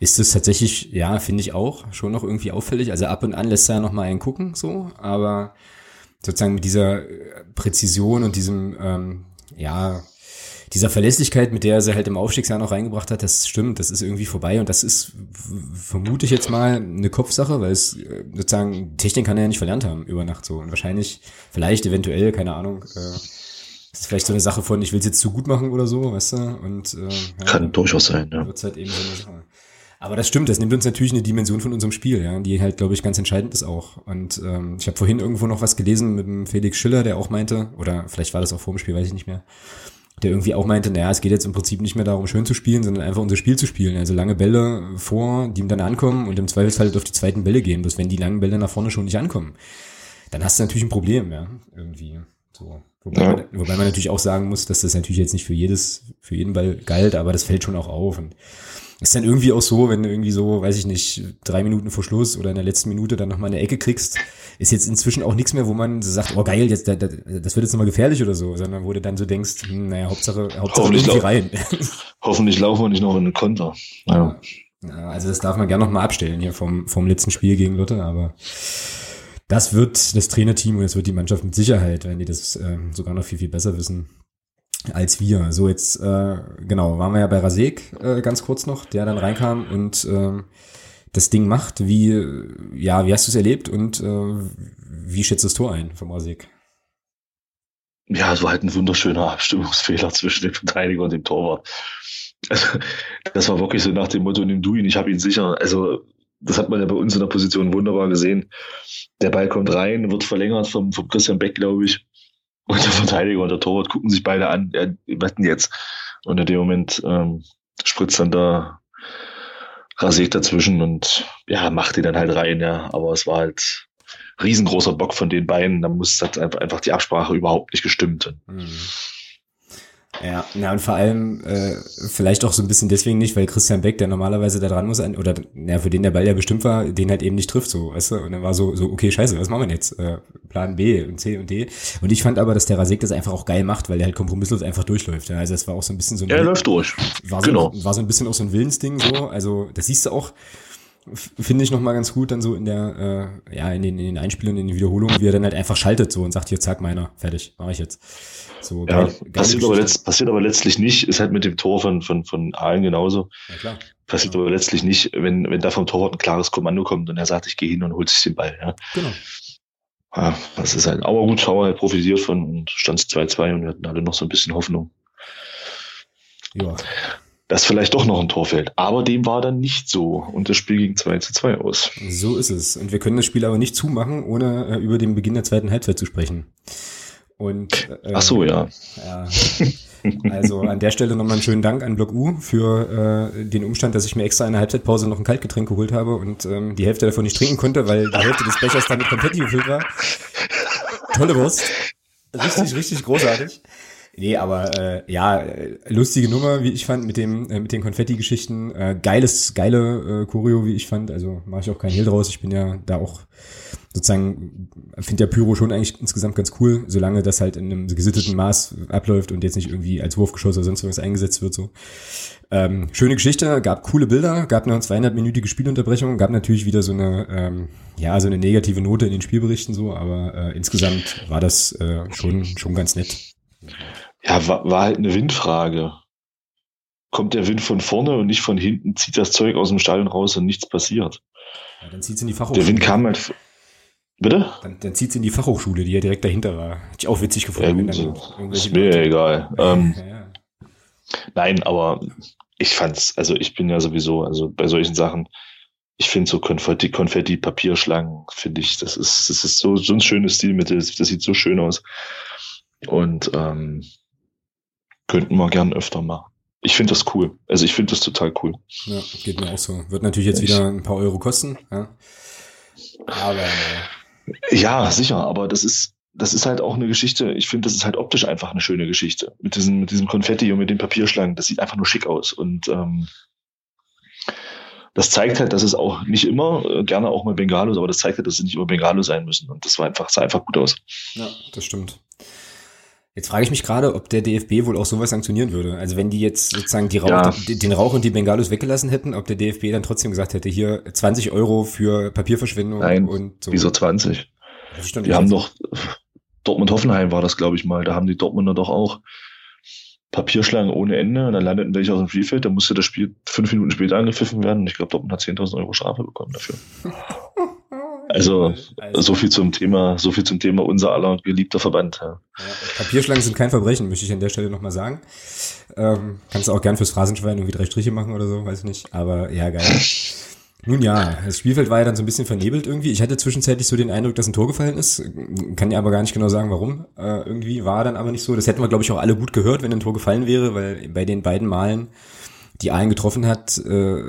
ist es tatsächlich, ja, finde ich auch, schon noch irgendwie auffällig. Also ab und an lässt er ja noch mal einen gucken, so, aber sozusagen mit dieser äh, Präzision und diesem, ähm, ja, dieser Verlässlichkeit, mit der er sie halt im Aufstiegsjahr noch reingebracht hat, das stimmt, das ist irgendwie vorbei und das ist, vermute ich jetzt mal, eine Kopfsache, weil es äh, sozusagen, Technik kann er ja nicht verlernt haben über Nacht so und wahrscheinlich, vielleicht, eventuell, keine Ahnung, äh, ist vielleicht so eine Sache von, ich will es jetzt zu gut machen oder so, weißt du, und äh, ja, kann durchaus sein, ja. Wird's halt eben so eine Sache. Aber das stimmt, das nimmt uns natürlich eine Dimension von unserem Spiel, ja, die halt, glaube ich, ganz entscheidend ist auch. Und ähm, ich habe vorhin irgendwo noch was gelesen mit dem Felix Schiller, der auch meinte, oder vielleicht war das auch vor dem Spiel, weiß ich nicht mehr, der irgendwie auch meinte, naja, es geht jetzt im Prinzip nicht mehr darum, schön zu spielen, sondern einfach unser Spiel zu spielen. Also lange Bälle vor, die ihm dann ankommen und im Zweifelsfall halt auf die zweiten Bälle gehen. Bloß wenn die langen Bälle nach vorne schon nicht ankommen, dann hast du natürlich ein Problem, ja, irgendwie. So. Wobei, ja. man, wobei man natürlich auch sagen muss, dass das natürlich jetzt nicht für jedes, für jeden Ball galt, aber das fällt schon auch auf. Und ist dann irgendwie auch so, wenn du irgendwie so, weiß ich nicht, drei Minuten vor Schluss oder in der letzten Minute dann nochmal eine Ecke kriegst, ist jetzt inzwischen auch nichts mehr, wo man so sagt, oh geil, jetzt, das, das wird jetzt nochmal gefährlich oder so, sondern wo du dann so denkst, hm, naja, Hauptsache, Hauptsache hoffentlich irgendwie rein. Hoffentlich laufen wir nicht noch in den Konter. Ja. ja. also das darf man gerne nochmal abstellen hier vom, vom letzten Spiel gegen Lotte, aber das wird das Trainerteam und das wird die Mannschaft mit Sicherheit, wenn die das äh, sogar noch viel, viel besser wissen, als wir. So jetzt, äh, genau, waren wir ja bei Rasek äh, ganz kurz noch, der dann reinkam und äh, das Ding macht. Wie, ja, wie hast du es erlebt und äh, wie schätzt du das Tor ein vom Rasek? Ja, es war halt ein wunderschöner Abstimmungsfehler zwischen dem Verteidiger und dem Torwart. Also, das war wirklich so nach dem Motto, nimm du ihn, ich habe ihn sicher. Also, das hat man ja bei uns in der Position wunderbar gesehen. Der Ball kommt rein, wird verlängert vom, vom Christian Beck, glaube ich. Und der Verteidiger und der Torwart gucken sich beide an, ja, wetten jetzt. Und in dem Moment ähm, spritzt dann da rasiert dazwischen und ja, macht die dann halt rein, ja. Aber es war halt riesengroßer Bock von den beiden. Da muss halt einfach die Absprache überhaupt nicht gestimmt. Mhm. Ja, ja, und vor allem äh, vielleicht auch so ein bisschen deswegen nicht, weil Christian Beck, der normalerweise da dran muss, oder ja, für den der Ball ja bestimmt war, den halt eben nicht trifft, so, weißt du? Und dann war so, so, okay, scheiße, was machen wir jetzt? Äh, Plan B und C und D. Und ich fand aber, dass der Rasek das einfach auch geil macht, weil der halt kompromisslos einfach durchläuft. Ja? Also es war auch so ein bisschen so ein. Er läuft durch. War so, genau. war so ein bisschen auch so ein Willensding, so. Also, das siehst du auch finde ich noch mal ganz gut dann so in der äh, ja in den, in den Einspielungen in den Wiederholungen wie er dann halt einfach schaltet so und sagt hier zack meiner fertig mache ich jetzt. So ja, geil, passiert, aber letzt, passiert aber letztlich nicht ist halt mit dem Tor von von von Aalen genauso. Ja, klar. passiert ja. aber letztlich nicht wenn wenn da vom Torwart ein klares Kommando kommt und er sagt ich gehe hin und holt sich den Ball ja. Genau. Ja, das ist halt aber gut Schauer hat profitiert von und stand 2-2 und wir hatten alle noch so ein bisschen Hoffnung. Ja dass vielleicht doch noch ein Tor fällt. Aber dem war dann nicht so und das Spiel ging 2 zu 2 aus. So ist es. Und wir können das Spiel aber nicht zumachen, ohne äh, über den Beginn der zweiten Halbzeit zu sprechen. Und, äh, Ach so, ja. ja. Also an der Stelle nochmal einen schönen Dank an Block U für äh, den Umstand, dass ich mir extra in der Halbzeitpause noch ein Kaltgetränk geholt habe und ähm, die Hälfte davon nicht trinken konnte, weil die Hälfte des Bechers damit komplett gefüllt war. Tolle Wurst. Richtig, richtig großartig. Nee, aber äh, ja, lustige Nummer, wie ich fand, mit dem äh, mit den Konfetti-Geschichten. Äh, geiles, geile äh, Choreo, wie ich fand. Also mache ich auch keinen Hehl draus. Ich bin ja da auch sozusagen, finde ja Pyro schon eigentlich insgesamt ganz cool, solange das halt in einem gesitteten Maß abläuft und jetzt nicht irgendwie als Wurfgeschoss oder sonst was eingesetzt wird. so. Ähm, schöne Geschichte, gab coole Bilder, gab eine 200-minütige Spielunterbrechung, gab natürlich wieder so eine, ähm, ja, so eine negative Note in den Spielberichten so, aber äh, insgesamt war das äh, schon, schon ganz nett. Ja, war, war halt eine Windfrage. Kommt der Wind von vorne und nicht von hinten, zieht das Zeug aus dem Stadion raus und nichts passiert. Ja, dann zieht's in die Fachhochschule. Der Wind kam halt. Bitte? Dann, dann zieht's in die Fachhochschule, die ja direkt dahinter war. Hätte ich auch witzig gefunden. Ja, gut, ist mir ja egal. Ähm, ja, ja. Nein, aber ich fand's, also ich bin ja sowieso, also bei solchen Sachen, ich finde so Konfetti, Konfetti, Papierschlangen, finde ich, das ist, das ist so, so ein schönes Stilmittel, das sieht so schön aus. Und ähm, könnten wir gern öfter machen. Ich finde das cool. Also ich finde das total cool. Ja, geht mir auch so. Wird natürlich jetzt wieder ein paar Euro kosten. Ja. Aber äh, ja, sicher. Aber das ist das ist halt auch eine Geschichte. Ich finde, das ist halt optisch einfach eine schöne Geschichte mit diesem mit diesem Konfetti und mit den Papierschlangen. Das sieht einfach nur schick aus und ähm, das zeigt halt, dass es auch nicht immer, äh, gerne auch mal Bengalos, aber das zeigt halt, dass es nicht immer Bengalo sein müssen. Und das war einfach, sah einfach gut aus. Ja, das stimmt. Jetzt frage ich mich gerade, ob der DFB wohl auch sowas sanktionieren würde. Also wenn die jetzt sozusagen die Rauch, ja. den Rauch und die Bengalos weggelassen hätten, ob der DFB dann trotzdem gesagt hätte, hier 20 Euro für Papierverschwendung Nein, und so. Wieso 20? Wir haben doch, Dortmund-Hoffenheim war das, glaube ich mal, da haben die Dortmunder doch auch Papierschlangen ohne Ende und dann landeten welche aus dem Spielfeld, da musste das Spiel fünf Minuten später angepfiffen werden und ich glaube, Dortmund hat 10.000 Euro Strafe bekommen dafür. Also, also, so viel zum Thema, so viel zum Thema unser aller geliebter Verband. Ja. Ja, Papierschlangen sind kein Verbrechen, möchte ich an der Stelle nochmal sagen. Ähm, kannst du auch gern fürs Phrasenschwein irgendwie drei Striche machen oder so, weiß ich nicht. Aber ja, geil. Nun ja, das Spielfeld war ja dann so ein bisschen vernebelt irgendwie. Ich hatte zwischenzeitlich so den Eindruck, dass ein Tor gefallen ist. Kann ja aber gar nicht genau sagen, warum. Äh, irgendwie war dann aber nicht so. Das hätten wir, glaube ich, auch alle gut gehört, wenn ein Tor gefallen wäre, weil bei den beiden Malen die einen getroffen hat, äh,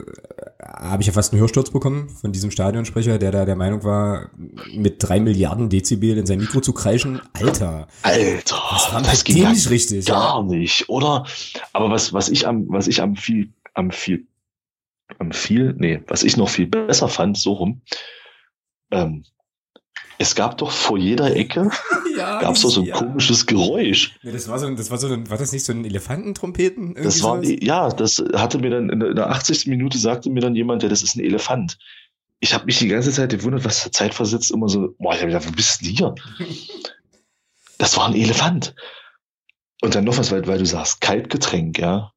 habe ich ja fast einen Hörsturz bekommen von diesem Stadionsprecher, der da der Meinung war, mit drei Milliarden Dezibel in sein Mikro zu kreischen. Alter. Alter. Das war das ging nicht richtig. Gar ja. nicht, oder? Aber was, was ich am, was ich am viel, am viel, am viel, nee, was ich noch viel besser fand, so rum, ähm, es gab doch vor jeder Ecke ja, gab es doch so ein ja. komisches Geräusch. Ja, das war so, das war so, ein, war das nicht so ein Elefantentrompeten? Das war, sowas? ja, das hatte mir dann in der 80. Minute sagte mir dann jemand, ja, das ist ein Elefant. Ich habe mich die ganze Zeit gewundert, was der Zeitversetzt immer so, boah, ich hab gedacht, wo bist du hier? das war ein Elefant. Und dann noch was, weil, weil du sagst, Kaltgetränk, ja.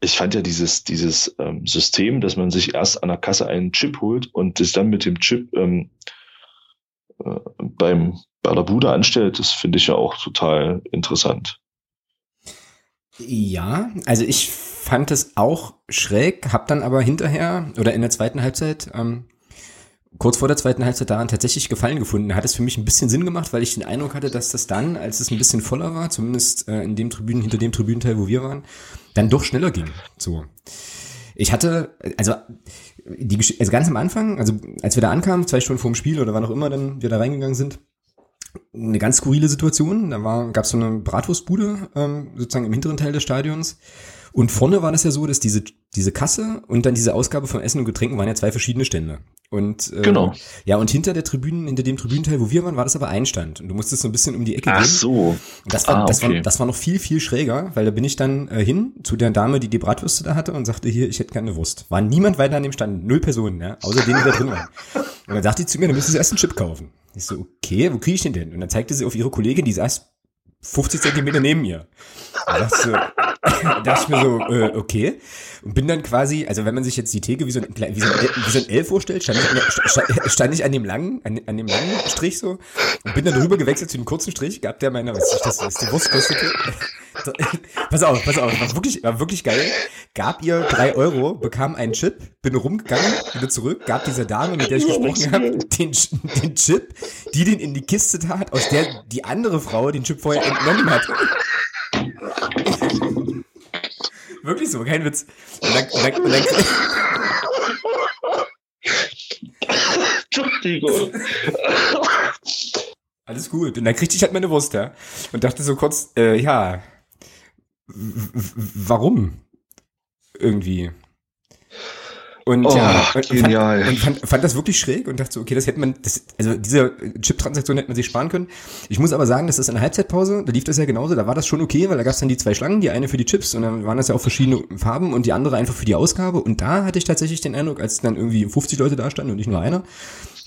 Ich fand ja dieses, dieses ähm, System, dass man sich erst an der Kasse einen Chip holt und sich dann mit dem Chip ähm, äh, beim, bei der Bude anstellt, das finde ich ja auch total interessant. Ja, also ich fand es auch schräg, hab dann aber hinterher oder in der zweiten Halbzeit, ähm, kurz vor der zweiten Halbzeit daran tatsächlich Gefallen gefunden. Hat es für mich ein bisschen Sinn gemacht, weil ich den Eindruck hatte, dass das dann, als es ein bisschen voller war, zumindest äh, in dem Tribünen, hinter dem Tribünenteil, wo wir waren, dann doch schneller ging. So. Ich hatte, also, die, also ganz am Anfang, also als wir da ankamen, zwei Stunden vorm Spiel oder wann auch immer dann wir da reingegangen sind, eine ganz skurrile Situation. Da war, gab es so eine Bratwurstbude ähm, sozusagen im hinteren Teil des Stadions. Und vorne war das ja so, dass diese, diese Kasse und dann diese Ausgabe von Essen und Getränken waren ja zwei verschiedene Stände. Und äh, genau. ja, und hinter der Tribünen, hinter dem Tribünenteil, wo wir waren, war das aber ein Stand. Und du musstest so ein bisschen um die Ecke Ach gehen. Ach so. Und das war, ah, das, war, das war noch viel, viel schräger, weil da bin ich dann äh, hin zu der Dame, die die Bratwürste da hatte und sagte, hier, ich hätte gerne Wurst. War niemand weiter an dem Stand, null Personen, ja, außer denen, die da drin waren. Und dann sagte sie zu mir, dann müssen Sie erst einen Chip kaufen. Ich so, okay, wo kriege ich den denn? Und dann zeigte sie auf ihre Kollegin, die saß 50 Zentimeter neben mir. Da dachte, so, da dachte ich mir so, äh, okay. Und bin dann quasi, also wenn man sich jetzt die Theke wie so ein, wie so ein, wie so ein L vorstellt, stand ich, an der, stand ich an dem langen, an, an dem langen Strich so und bin dann rüber gewechselt zu dem kurzen Strich, gab der meiner, was ich das, was die Wurst kostete. pass auf, pass auf, war wirklich, war wirklich geil. Gab ihr drei Euro, bekam einen Chip, bin rumgegangen, wieder zurück, gab dieser Dame, mit der ich gesprochen habe, den, den Chip, die den in die Kiste tat, aus der die andere Frau den Chip vorher entnommen hat. Wirklich so, kein Witz. Und dann, und dann, und dann, Entschuldigung. Alles gut. Und dann kriegte ich halt meine Wurst, ja. Und dachte so kurz, äh, ja, warum? Irgendwie. Und oh, ja, und, genial. Fand, und fand, fand das wirklich schräg und dachte so, okay, das hätte man, das, also diese Chip-Transaktion hätte man sich sparen können. Ich muss aber sagen, dass das in der Halbzeitpause, da lief das ja genauso, da war das schon okay, weil da gab es dann die zwei Schlangen, die eine für die Chips und dann waren das ja auch verschiedene Farben und die andere einfach für die Ausgabe. Und da hatte ich tatsächlich den Eindruck, als dann irgendwie 50 Leute da standen und nicht nur einer,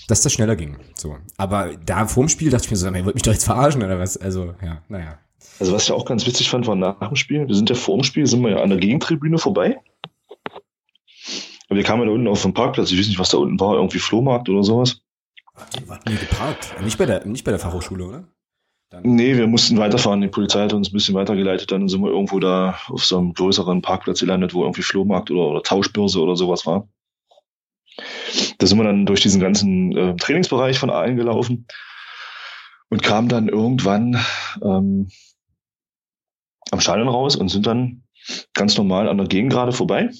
dass das schneller ging. So. Aber da vorm Spiel dachte ich mir so, man wollte mich doch jetzt verarschen oder was? Also, ja, naja. Also was ich auch ganz witzig fand, war nach dem Spiel, wir sind ja vor dem Spiel, sind wir ja an der Gegentribüne vorbei. Und wir kamen ja da unten auf dem Parkplatz, ich weiß nicht, was da unten war, irgendwie Flohmarkt oder sowas. Die hier geparkt. Nicht bei der, nicht bei der Fachhochschule, oder? Dann. Nee, wir mussten weiterfahren. Die Polizei hat uns ein bisschen weitergeleitet. Dann sind wir irgendwo da auf so einem größeren Parkplatz gelandet, wo irgendwie Flohmarkt oder, oder Tauschbörse oder sowas war. Da sind wir dann durch diesen ganzen äh, Trainingsbereich von allen gelaufen und kamen dann irgendwann ähm, am Stadion raus und sind dann ganz normal an der Gegend gerade vorbei,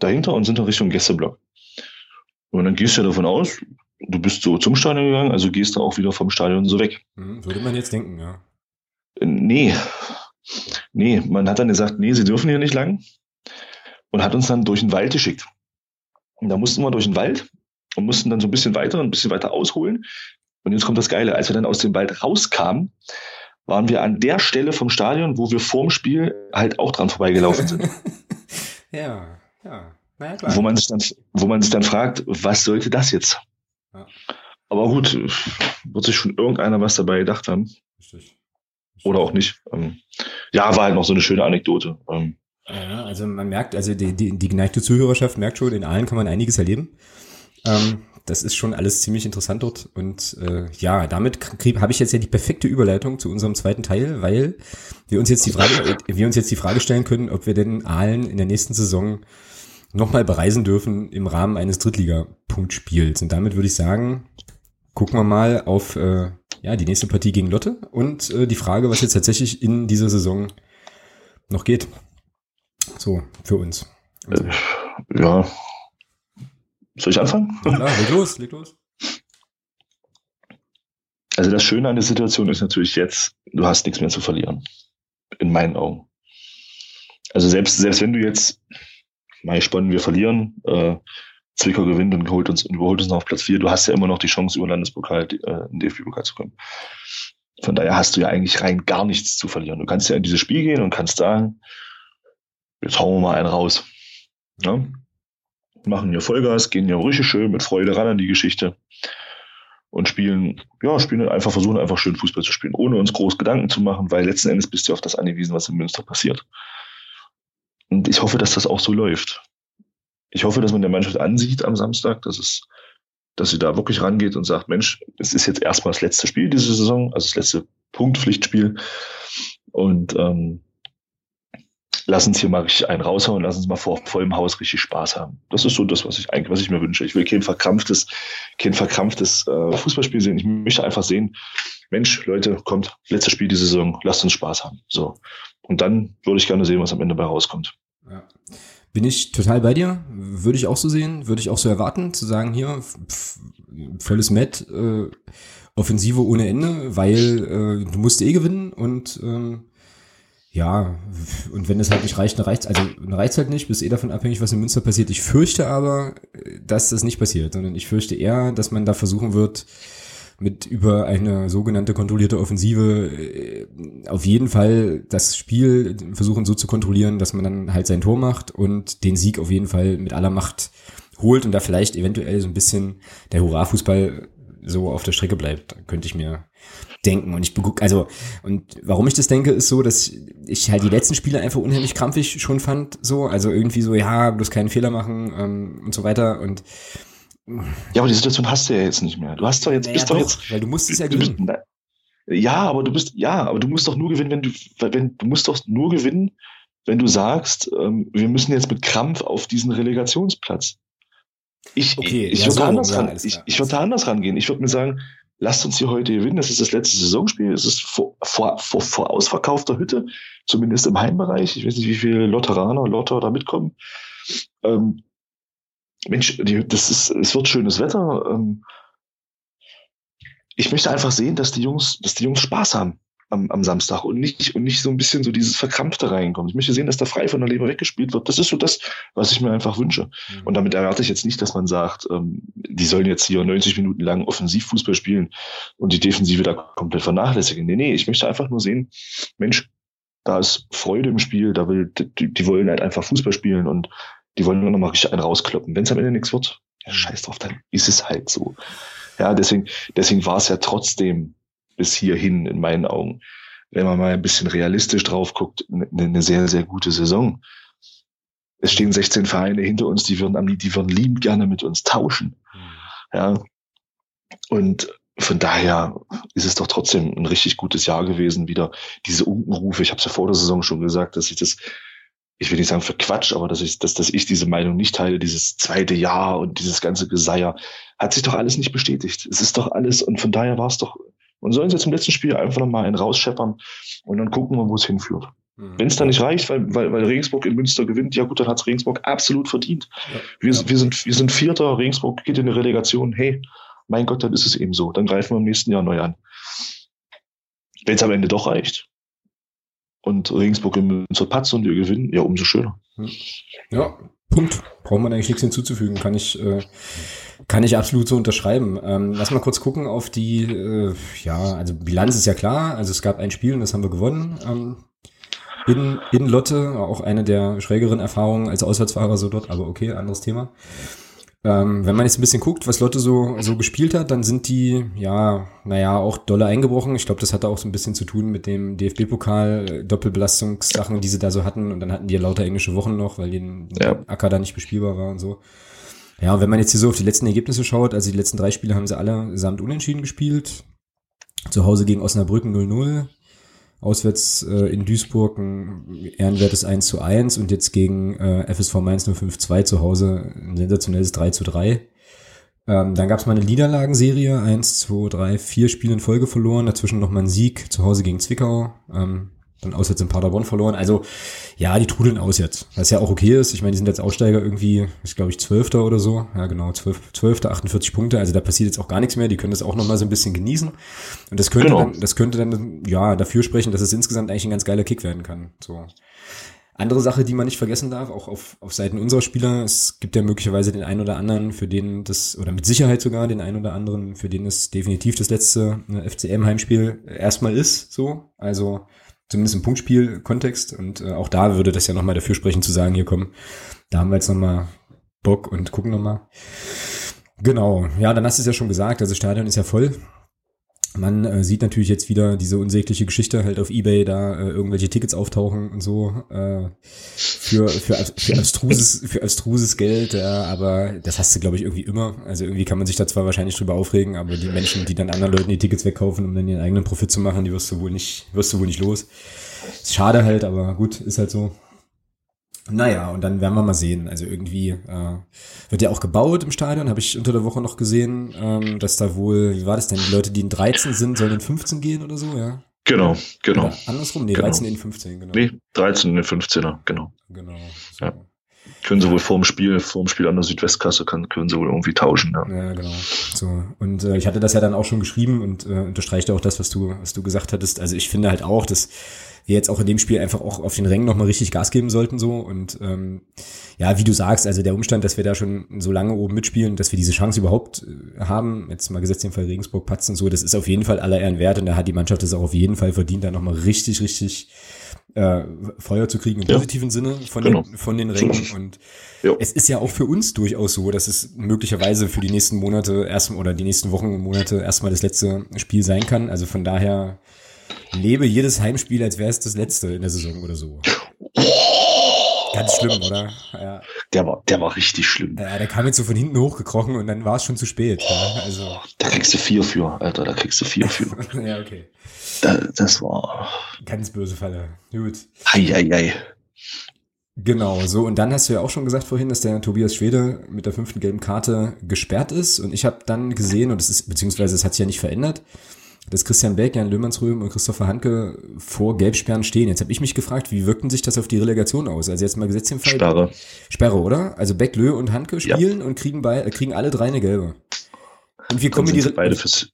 dahinter und sind dann Richtung Gästeblock. Und dann gehst du ja davon aus, du bist so zum Stadion gegangen, also gehst du auch wieder vom Stadion so weg. Mhm, würde man jetzt denken, ja. Äh, nee. Nee, man hat dann gesagt, nee, sie dürfen hier nicht lang und hat uns dann durch den Wald geschickt. Und da mussten wir durch den Wald und mussten dann so ein bisschen weiter, ein bisschen weiter ausholen. Und jetzt kommt das Geile, als wir dann aus dem Wald rauskamen, waren wir an der Stelle vom Stadion, wo wir vorm Spiel halt auch dran vorbeigelaufen sind. ja, ja. Naja, klar. Wo man sich dann, wo man sich dann fragt, was sollte das jetzt? Ja. Aber gut, wird sich schon irgendeiner was dabei gedacht haben. Richtig. Oder auch nicht. Ähm, ja, war halt noch so eine schöne Anekdote. Ähm, ja, also man merkt, also die, die, die geneigte Zuhörerschaft merkt schon, in allen kann man einiges erleben. Ähm, das ist schon alles ziemlich interessant dort. Und äh, ja, damit habe ich jetzt ja die perfekte Überleitung zu unserem zweiten Teil, weil wir uns jetzt die Frage, wir uns jetzt die Frage stellen können, ob wir denn Aalen in der nächsten Saison nochmal bereisen dürfen im Rahmen eines Drittliga-Punktspiels. Und damit würde ich sagen, gucken wir mal auf äh, ja die nächste Partie gegen Lotte und äh, die Frage, was jetzt tatsächlich in dieser Saison noch geht. So, für uns. Also. Ja, soll ich anfangen? Ja, klar, leg los, leg los. Also das Schöne an der Situation ist natürlich jetzt, du hast nichts mehr zu verlieren. In meinen Augen. Also selbst, selbst wenn du jetzt, mal spannend, wir verlieren, äh, Zwickau gewinnt und holt uns, überholt uns noch auf Platz 4, du hast ja immer noch die Chance, über Landespokal äh, in den DFB-Pokal zu kommen. Von daher hast du ja eigentlich rein gar nichts zu verlieren. Du kannst ja in dieses Spiel gehen und kannst sagen, jetzt hauen wir mal einen raus. Ja? machen hier Vollgas, gehen hier richtig schön mit Freude ran an die Geschichte und spielen, ja, spielen einfach, versuchen einfach schön Fußball zu spielen, ohne uns groß Gedanken zu machen, weil letzten Endes bist du auf das angewiesen, was in Münster passiert. Und ich hoffe, dass das auch so läuft. Ich hoffe, dass man der Mannschaft ansieht am Samstag, dass es, dass sie da wirklich rangeht und sagt, Mensch, es ist jetzt erstmal das letzte Spiel diese Saison, also das letzte Punktpflichtspiel. Und ähm, lass uns hier mal richtig einen raushauen, lass uns mal vor vollem Haus richtig Spaß haben. Das ist so das, was ich eigentlich, was ich mir wünsche. Ich will kein verkrampftes, kein verkrampftes äh, Fußballspiel sehen. Ich möchte einfach sehen, Mensch, Leute, kommt, letztes Spiel die Saison, lasst uns Spaß haben. So. Und dann würde ich gerne sehen, was am Ende bei rauskommt. Ja. bin ich total bei dir. Würde ich auch so sehen, würde ich auch so erwarten, zu sagen, hier, volles Met, äh, Offensive ohne Ende, weil äh, du musst eh gewinnen und ähm, ja, und wenn es halt nicht reicht, dann reicht also dann reicht's halt nicht, bist eh davon abhängig, was in Münster passiert. Ich fürchte aber, dass das nicht passiert, sondern ich fürchte eher, dass man da versuchen wird, mit über eine sogenannte kontrollierte Offensive äh, auf jeden Fall das Spiel versuchen so zu kontrollieren, dass man dann halt sein Tor macht und den Sieg auf jeden Fall mit aller Macht holt und da vielleicht eventuell so ein bisschen der Hurra-Fußball so auf der Strecke bleibt, könnte ich mir denken. Und ich beguck, also, und warum ich das denke, ist so, dass ich halt die letzten Spiele einfach unheimlich krampfig schon fand, so, also irgendwie so, ja, bloß keinen Fehler machen ähm, und so weiter. Und ja, aber die Situation hast du ja jetzt nicht mehr. Du hast doch jetzt, naja, bist doch, doch jetzt. Weil du musst es ja gewinnen. Bist, ja, aber du bist, ja, aber du musst doch nur gewinnen, wenn du, wenn, du musst doch nur gewinnen, wenn du sagst, ähm, wir müssen jetzt mit Krampf auf diesen Relegationsplatz. Ich, okay, ich, ja, würde so, anders, ja, ran, ich, ich würde anders rangehen. Ich würde mir sagen, lasst uns hier heute gewinnen. Das ist das letzte Saisonspiel. Es ist vor, vor, vor, vor ausverkaufter Hütte, zumindest im Heimbereich. Ich weiß nicht, wie viele Lotteraner, Lotter da mitkommen. Ähm, Mensch, die, das ist, es wird schönes Wetter. Ähm, ich möchte einfach sehen, dass die Jungs, dass die Jungs Spaß haben am, am Samstag und nicht, und nicht so ein bisschen so dieses Verkrampfte reinkommt. Ich möchte sehen, dass da frei von der Leber weggespielt wird. Das ist so das, was ich mir einfach wünsche. Mhm. Und damit erwarte ich jetzt nicht, dass man sagt, ähm, die sollen jetzt hier 90 Minuten lang Offensivfußball spielen und die Defensive da komplett vernachlässigen. Nee, nee, ich möchte einfach nur sehen, Mensch, da ist Freude im Spiel, da will, die, die wollen halt einfach Fußball spielen und die wollen nur noch mal richtig einen rauskloppen. Wenn es am Ende nichts wird, ja, scheiß drauf, dann ist es halt so. Ja, deswegen, deswegen war es ja trotzdem bis hierhin in meinen Augen, wenn man mal ein bisschen realistisch drauf guckt, eine, eine sehr, sehr gute Saison. Es stehen 16 Vereine hinter uns, die würden am die würden liebend gerne mit uns tauschen. Ja. Und von daher ist es doch trotzdem ein richtig gutes Jahr gewesen, wieder diese Unkenrufe. Ich habe es ja vor der Saison schon gesagt, dass ich das, ich will nicht sagen für Quatsch, aber dass ich, dass, dass ich diese Meinung nicht teile, dieses zweite Jahr und dieses ganze Geseier, hat sich doch alles nicht bestätigt. Es ist doch alles, und von daher war es doch und sollen sie zum letzten Spiel einfach nochmal einen rausscheppern und dann gucken wir, wo es hinführt. Mhm. Wenn es dann nicht reicht, weil, weil, weil Regensburg in Münster gewinnt, ja gut, dann hat Regensburg absolut verdient. Ja. Wir, ja. wir, sind, wir sind Vierter, Regensburg geht in die Relegation. Hey, mein Gott, dann ist es eben so. Dann greifen wir im nächsten Jahr neu an. Wenn es am Ende doch reicht und Regensburg in Münster patzt und wir gewinnen, ja, umso schöner. Hm. Ja, Punkt. Braucht man eigentlich nichts hinzuzufügen. Kann ich, äh, kann ich absolut so unterschreiben. Ähm, lass mal kurz gucken auf die, äh, ja, also Bilanz ist ja klar. Also es gab ein Spiel und das haben wir gewonnen. Ähm, in, in Lotte, auch eine der schrägeren Erfahrungen als Auswärtsfahrer so dort, aber okay, anderes Thema. Ähm, wenn man jetzt ein bisschen guckt, was Lotte so, so gespielt hat, dann sind die, ja, naja, auch dolle eingebrochen. Ich glaube, das hatte auch so ein bisschen zu tun mit dem DFB-Pokal, äh, Doppelbelastungssachen, die sie da so hatten. Und dann hatten die ja lauter englische Wochen noch, weil den ja. Acker da nicht bespielbar war und so. Ja, und wenn man jetzt hier so auf die letzten Ergebnisse schaut, also die letzten drei Spiele haben sie alle samt unentschieden gespielt. Zu Hause gegen Osnabrück 0-0, auswärts äh, in Duisburg ein ehrenwertes 1 zu 1 und jetzt gegen äh, FSV Mainz 052 zu Hause ein sensationelles 3 zu 3. Ähm, dann gab es mal eine Niederlagenserie, 1, 2, 3, 4 Spiele in Folge verloren, dazwischen nochmal ein Sieg zu Hause gegen Zwickau. Ähm, dann auswärts in Paderborn verloren. Also ja, die trudeln aus jetzt. Was ja auch okay ist. Ich meine, die sind jetzt Aussteiger irgendwie, ist glaube ich Zwölfter oder so. Ja genau, Zwölfter, 48 Punkte. Also da passiert jetzt auch gar nichts mehr. Die können das auch nochmal so ein bisschen genießen. Und das könnte genau. dann, das könnte dann ja dafür sprechen, dass es insgesamt eigentlich ein ganz geiler Kick werden kann. So. Andere Sache, die man nicht vergessen darf, auch auf, auf Seiten unserer Spieler, es gibt ja möglicherweise den einen oder anderen, für den das, oder mit Sicherheit sogar den einen oder anderen, für den es definitiv das letzte äh, FCM-Heimspiel erstmal ist, so. Also zumindest im Punktspiel-Kontext. Und äh, auch da würde das ja nochmal dafür sprechen, zu sagen, hier komm, da haben wir jetzt nochmal Bock und gucken nochmal. Genau, ja, dann hast du es ja schon gesagt, also Stadion ist ja voll. Man äh, sieht natürlich jetzt wieder diese unsägliche Geschichte halt auf Ebay, da äh, irgendwelche Tickets auftauchen und so äh, für, für, für, abstruses, für abstruses Geld, ja, aber das hast du, glaube ich, irgendwie immer. Also irgendwie kann man sich da zwar wahrscheinlich drüber aufregen, aber die Menschen, die dann anderen Leuten die Tickets wegkaufen, um dann ihren eigenen Profit zu machen, die wirst du wohl nicht, wirst du wohl nicht los. Ist schade halt, aber gut, ist halt so. Naja, und dann werden wir mal sehen. Also irgendwie äh, wird ja auch gebaut im Stadion, habe ich unter der Woche noch gesehen, ähm, dass da wohl, wie war das denn, die Leute, die in 13 sind, sollen in 15 gehen oder so, ja? Genau, genau. Oder andersrum? Nee, genau. 13 in 15, genau. Nee, 13 in 15er, genau. Genau. So. Ja. Können sie wohl vorm Spiel, vorm Spiel an der Südwestkasse kann, können sie wohl irgendwie tauschen. Ja, ja genau. So. Und äh, ich hatte das ja dann auch schon geschrieben und äh, unterstreichte auch das, was du, was du gesagt hattest. Also ich finde halt auch, dass jetzt auch in dem Spiel einfach auch auf den Rängen nochmal richtig Gas geben sollten so und ähm, ja, wie du sagst, also der Umstand, dass wir da schon so lange oben mitspielen, dass wir diese Chance überhaupt äh, haben, jetzt mal gesetzt den Fall Regensburg Patz und so, das ist auf jeden Fall aller Ehren wert und da hat die Mannschaft es auch auf jeden Fall verdient, da nochmal richtig, richtig äh, Feuer zu kriegen im ja. positiven Sinne von, genau. den, von den Rängen und ja. es ist ja auch für uns durchaus so, dass es möglicherweise für die nächsten Monate erst oder die nächsten Wochen und Monate erstmal das letzte Spiel sein kann, also von daher lebe jedes Heimspiel, als wäre es das letzte in der Saison oder so. Ganz schlimm, oder? Ja. Der war, der war richtig schlimm. Ja, der kam jetzt so von hinten hochgekrochen und dann war es schon zu spät. Ja, also. Da kriegst du vier für, Alter, da kriegst du vier für. ja, okay. Da, das war. Ganz böse Falle. Gut. Hei, hei, hei. Genau, so. Und dann hast du ja auch schon gesagt vorhin, dass der Tobias Schwede mit der fünften gelben Karte gesperrt ist. Und ich habe dann gesehen, und es ist, beziehungsweise es hat sich ja nicht verändert, dass Christian Beck, Jan Löhmannsröhm und Christopher Hanke vor Gelbsperren stehen. Jetzt habe ich mich gefragt, wie wirkten sich das auf die Relegation aus? Also jetzt mal gesetzt im Fall. Sperre. Sperre, oder? Also Beck, Löh und Hanke spielen ja. und kriegen, bei, äh, kriegen alle drei eine gelbe. Und wir kommen die Re beide fürs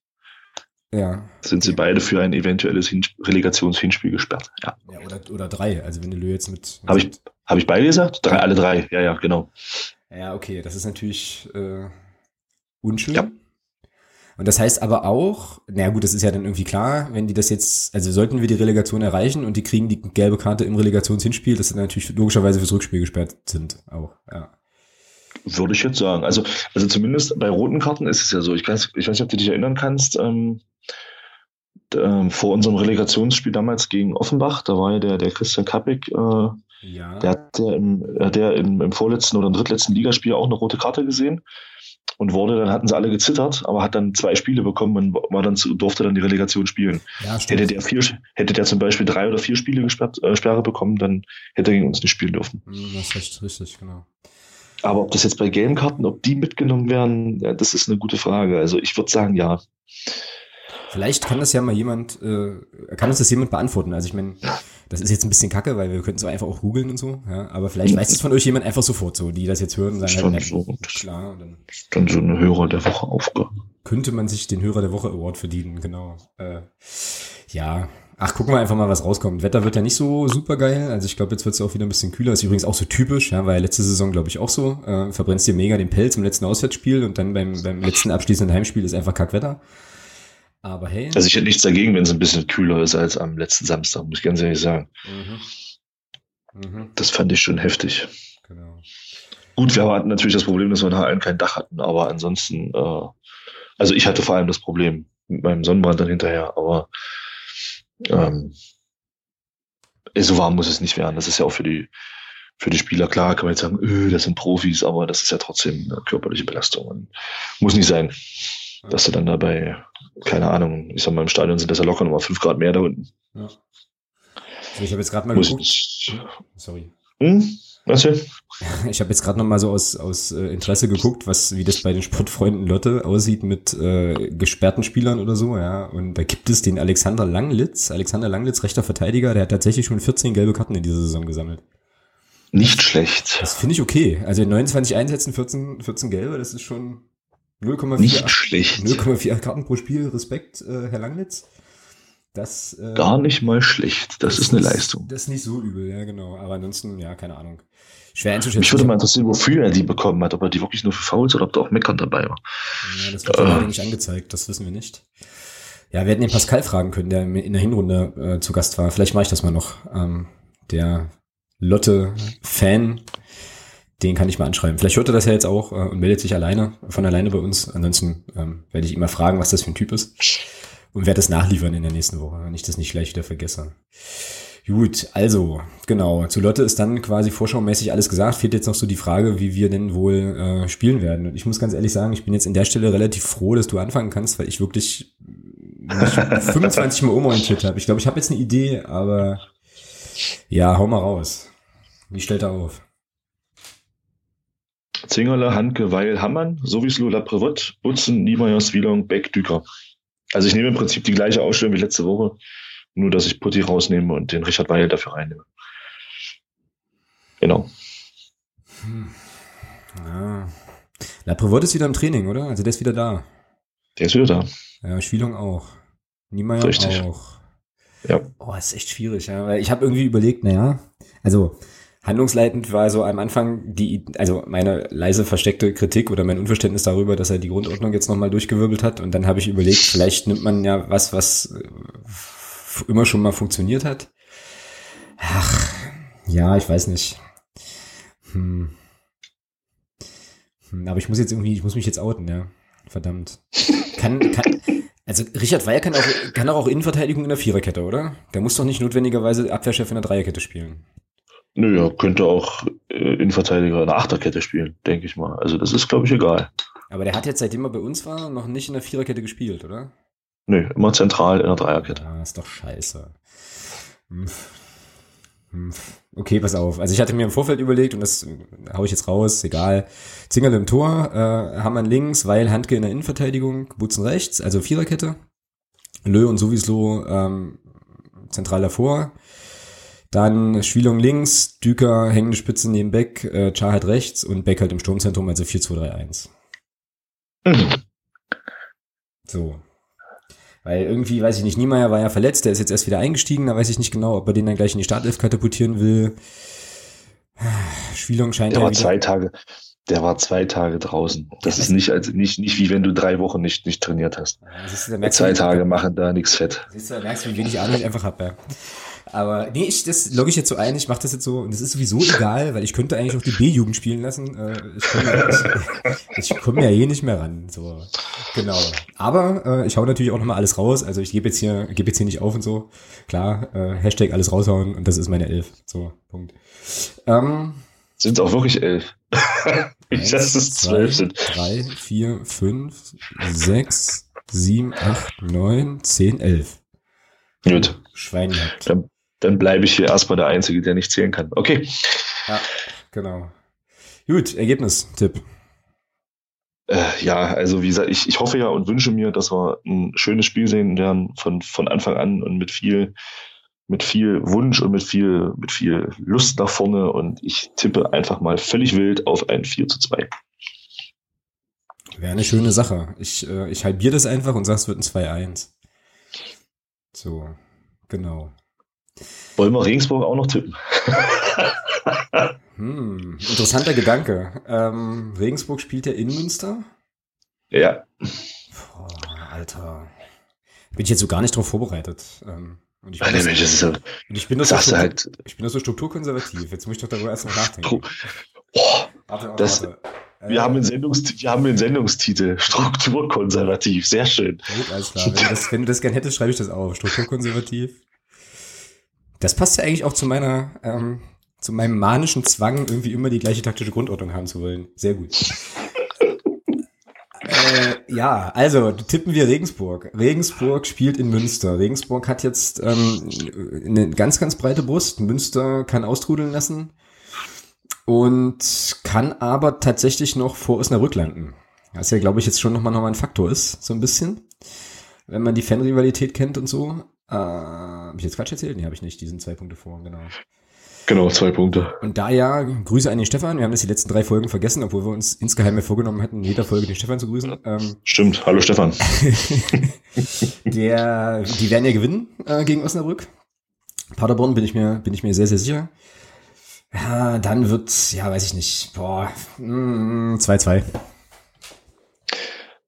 ja. Sind sie beide für ein eventuelles Hin Relegationshinspiel gesperrt? Ja. ja oder, oder drei. Also wenn du Löh jetzt mit. Habe ich, hab ich beide gesagt? Drei, alle drei. Ja, ja, genau. Ja, okay. Das ist natürlich äh, unschön. Ja. Und das heißt aber auch, naja gut, das ist ja dann irgendwie klar, wenn die das jetzt, also sollten wir die Relegation erreichen und die kriegen die gelbe Karte im Relegationshinspiel, dass sie natürlich logischerweise fürs Rückspiel gesperrt sind auch, ja. Würde ich jetzt sagen. Also, also zumindest bei roten Karten ist es ja so. Ich weiß, ich weiß nicht, ob du dich erinnern kannst, ähm, äh, vor unserem Relegationsspiel damals gegen Offenbach, da war ja der, der Christian Kappig, äh, ja. der hat ja im, der im, im vorletzten oder im drittletzten Ligaspiel auch eine rote Karte gesehen und wurde, dann hatten sie alle gezittert, aber hat dann zwei Spiele bekommen und war dann zu, durfte dann die Relegation spielen. Ja, hätte der vier, hätte der zum Beispiel drei oder vier Spiele gesperrt, äh, Sperre bekommen, dann hätte er gegen uns nicht spielen dürfen. Das ist richtig, genau. Aber ob das jetzt bei gelben Karten, ob die mitgenommen werden, ja, das ist eine gute Frage. Also ich würde sagen, ja. Vielleicht kann das ja mal jemand, äh, kann uns das jemand beantworten. Also ich meine, das ist jetzt ein bisschen kacke, weil wir könnten es einfach auch googeln und so, ja, aber vielleicht weiß es von euch jemand einfach sofort so, die das jetzt hören und sagen, Stand halt, so, klar. Dann, dann so eine Hörer der Woche Aufgabe. Könnte man sich den Hörer der Woche Award verdienen, genau. Äh, ja, ach, gucken wir einfach mal, was rauskommt. Wetter wird ja nicht so super geil, also ich glaube, jetzt wird es auch wieder ein bisschen kühler. Ist übrigens auch so typisch, ja, ja letzte Saison, glaube ich, auch so. Äh, verbrennst dir mega den Pelz im letzten Auswärtsspiel und dann beim, beim letzten abschließenden Heimspiel ist einfach Kackwetter. Aber hey. Also ich hätte nichts dagegen, wenn es ein bisschen kühler ist als am letzten Samstag, muss ich ganz ehrlich sagen. Mhm. Mhm. Das fand ich schon heftig. Genau. Gut, wir hatten natürlich das Problem, dass wir nachher kein Dach hatten, aber ansonsten, äh, also ich hatte vor allem das Problem mit meinem Sonnenbrand dann hinterher, aber ähm, so warm muss es nicht werden. Das ist ja auch für die, für die Spieler klar, kann man jetzt sagen, öh, das sind Profis, aber das ist ja trotzdem eine körperliche Belastung und muss nicht sein dass du dann dabei, keine Ahnung, ich sag mal, im Stadion sind das ja locker nochmal fünf Grad mehr da unten. Ja. Also ich habe jetzt gerade mal Muss geguckt. Ich, Sorry. Hm? Was denn? Ich habe jetzt gerade noch mal so aus, aus äh, Interesse geguckt, was wie das bei den Sportfreunden Lotte aussieht mit äh, gesperrten Spielern oder so, ja. Und da gibt es den Alexander Langlitz, Alexander Langlitz, rechter Verteidiger, der hat tatsächlich schon 14 gelbe Karten in dieser Saison gesammelt. Nicht schlecht. Das finde ich okay. Also in 29 Einsätzen 14, 14 gelbe, das ist schon 0,4 Nicht schlecht. 0,4 Karten pro Spiel, Respekt, äh, Herr Langnitz. Das, äh, Gar nicht mal schlecht. Das, das ist eine Leistung. Das ist nicht so übel, ja, genau. Aber ansonsten, ja, keine Ahnung. Schwer einzuschätzen. Mich würde mal interessieren, wofür er die bekommen hat. Ob er die wirklich nur für Fouls oder ob da auch Meckern dabei war. Ja, das wird äh. leider nicht angezeigt. Das wissen wir nicht. Ja, wir hätten den Pascal fragen können, der in der Hinrunde äh, zu Gast war. Vielleicht mache ich das mal noch. Ähm, der Lotte-Fan, den kann ich mal anschreiben. Vielleicht hört er das ja jetzt auch äh, und meldet sich alleine, von alleine bei uns. Ansonsten ähm, werde ich ihn mal fragen, was das für ein Typ ist. Und werde es nachliefern in der nächsten Woche, wenn ich das nicht gleich wieder vergesse. Gut, also, genau. Zu Lotte ist dann quasi vorschaumäßig alles gesagt. Fehlt jetzt noch so die Frage, wie wir denn wohl äh, spielen werden. Und ich muss ganz ehrlich sagen, ich bin jetzt in der Stelle relativ froh, dass du anfangen kannst, weil ich wirklich 25 Mal umorientiert habe. Ich glaube, ich habe jetzt eine Idee, aber ja, hau mal raus. Wie stellt er auf? Zingerle, Handke, Weil, Hammann, Sowieslo, Laprevot, Butzen, Niemeyer, Swilong, Beck, Düker. Also ich nehme im Prinzip die gleiche Ausstellung wie letzte Woche, nur dass ich Putti rausnehme und den Richard Weil dafür reinnehme. Genau. Hm. Ja. La Prevot ist wieder im Training, oder? Also der ist wieder da. Der ist wieder da. Ja, Spielung auch. Niemeyer Richtig. auch. Ja. Oh, ist echt schwierig, ja. Weil ich habe irgendwie überlegt, naja, also handlungsleitend war so am Anfang die, also meine leise versteckte Kritik oder mein Unverständnis darüber, dass er die Grundordnung jetzt nochmal durchgewirbelt hat. Und dann habe ich überlegt, vielleicht nimmt man ja was, was äh, immer schon mal funktioniert hat. Ach, ja, ich weiß nicht. Hm. Hm, aber ich muss jetzt irgendwie, ich muss mich jetzt outen, ja. Verdammt. Kann, kann, also Richard Weyer kann auch, kann auch Innenverteidigung in der Viererkette, oder? Der muss doch nicht notwendigerweise Abwehrchef in der Dreierkette spielen. Nö, er könnte auch äh, Innenverteidiger in der Achterkette spielen, denke ich mal. Also das ist, glaube ich, egal. Aber der hat jetzt, seitdem er bei uns war, noch nicht in der Viererkette gespielt, oder? Nö, immer zentral in der Dreierkette. Ja, ist doch scheiße. Hm. Hm. Okay, pass auf. Also ich hatte mir im Vorfeld überlegt, und das hau ich jetzt raus, egal. Zingerle im Tor, äh, Hammann links, Weil Handke in der Innenverteidigung, Butzen rechts, also Viererkette. Lö und Sowieso ähm, zentral davor. Dann Schwielung links, Düker hängende Spitze neben Beck, äh, Char halt rechts und Beck halt im Sturmzentrum, also 4-2-3-1. Mhm. So. Weil irgendwie, weiß ich nicht, Niemeyer war ja verletzt, der ist jetzt erst wieder eingestiegen, da weiß ich nicht genau, ob er den dann gleich in die Startelf katapultieren will. Schwielung scheint der ja war zwei Tage, der war zwei Tage draußen. Das ja, ist nicht, als, nicht, nicht wie wenn du drei Wochen nicht, nicht trainiert hast. Ja, du, zwei Tage machen da nichts fett. Siehst du, da merkst du, wie wenig Ahnung ich einfach habe. Ja. Aber nee, ich, das logge ich jetzt so ein, ich mache das jetzt so und es ist sowieso egal, weil ich könnte eigentlich auch die B-Jugend spielen lassen. Äh, ich komme komm ja eh nicht mehr ran. So. Genau. Aber äh, ich hau natürlich auch nochmal alles raus. Also ich gebe jetzt hier, gebe jetzt hier nicht auf und so. Klar, äh, Hashtag alles raushauen und das ist meine Elf. So, Punkt. Ähm, sind auch wirklich elf. ich dass es zwölf sind. Drei, vier, fünf, sechs, sieben, acht, neun, zehn, elf. Gut. Schwein Dann, dann bleibe ich hier erstmal der Einzige, der nicht zählen kann. Okay. Ja, genau. Gut, Ergebnis, Tipp. Äh, ja, also wie gesagt, ich, ich hoffe ja und wünsche mir, dass wir ein schönes Spiel sehen werden von, von Anfang an und mit viel, mit viel Wunsch und mit viel, mit viel Lust nach vorne. Und ich tippe einfach mal völlig wild auf ein 4 zu 2. Wäre eine schöne Sache. Ich, äh, ich halbiere das einfach und sage, es wird ein 2-1. So, genau. Wollen wir Regensburg auch noch tippen? hm, interessanter Gedanke. Ähm, Regensburg spielt ja in Münster? Ja. Boah, Alter. Bin ich jetzt so gar nicht drauf vorbereitet. Ähm, und ich bin, Mensch, das ja, und ich bin, das so, halt, ich bin das so strukturkonservativ. Jetzt muss ich doch darüber erst mal nachdenken. Oh, warte, warte, das, warte. Wir, haben einen wir haben einen Sendungstitel. Strukturkonservativ. Sehr schön. Gut, alles klar. Wenn du das, wenn du das gern hättest, schreibe ich das auf. Strukturkonservativ. Das passt ja eigentlich auch zu meiner, ähm, zu meinem manischen Zwang, irgendwie immer die gleiche taktische Grundordnung haben zu wollen. Sehr gut. äh, ja, also tippen wir Regensburg. Regensburg spielt in Münster. Regensburg hat jetzt ähm, eine ganz, ganz breite Brust. Münster kann austrudeln lassen und kann aber tatsächlich noch vor Osnabrück landen. Was ja, glaube ich, jetzt schon nochmal noch mal ein Faktor ist, so ein bisschen. Wenn man die Fanrivalität kennt und so. Äh, habe ich jetzt Quatsch erzählt? Nee, habe ich nicht. Die sind zwei Punkte vor, genau. Genau, zwei Punkte. Und da ja, Grüße an den Stefan. Wir haben das die letzten drei Folgen vergessen, obwohl wir uns insgeheim vorgenommen hatten, in jeder Folge den Stefan zu grüßen. Ähm, Stimmt, hallo Stefan. der, die werden ja gewinnen äh, gegen Osnabrück. Paderborn bin ich mir, bin ich mir sehr, sehr sicher. Ja, dann wird, ja, weiß ich nicht, boah, 2-2.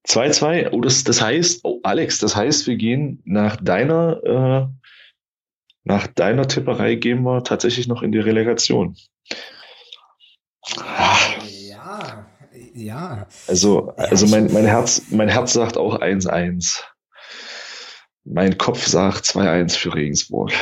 2-2, oh, das, das heißt, oh, Alex, das heißt, wir gehen nach deiner, äh, nach deiner Tipperei gehen wir tatsächlich noch in die Relegation. Ja, ja. Also, also mein, mein Herz, mein Herz sagt auch 1-1. Mein Kopf sagt 2-1 für Regensburg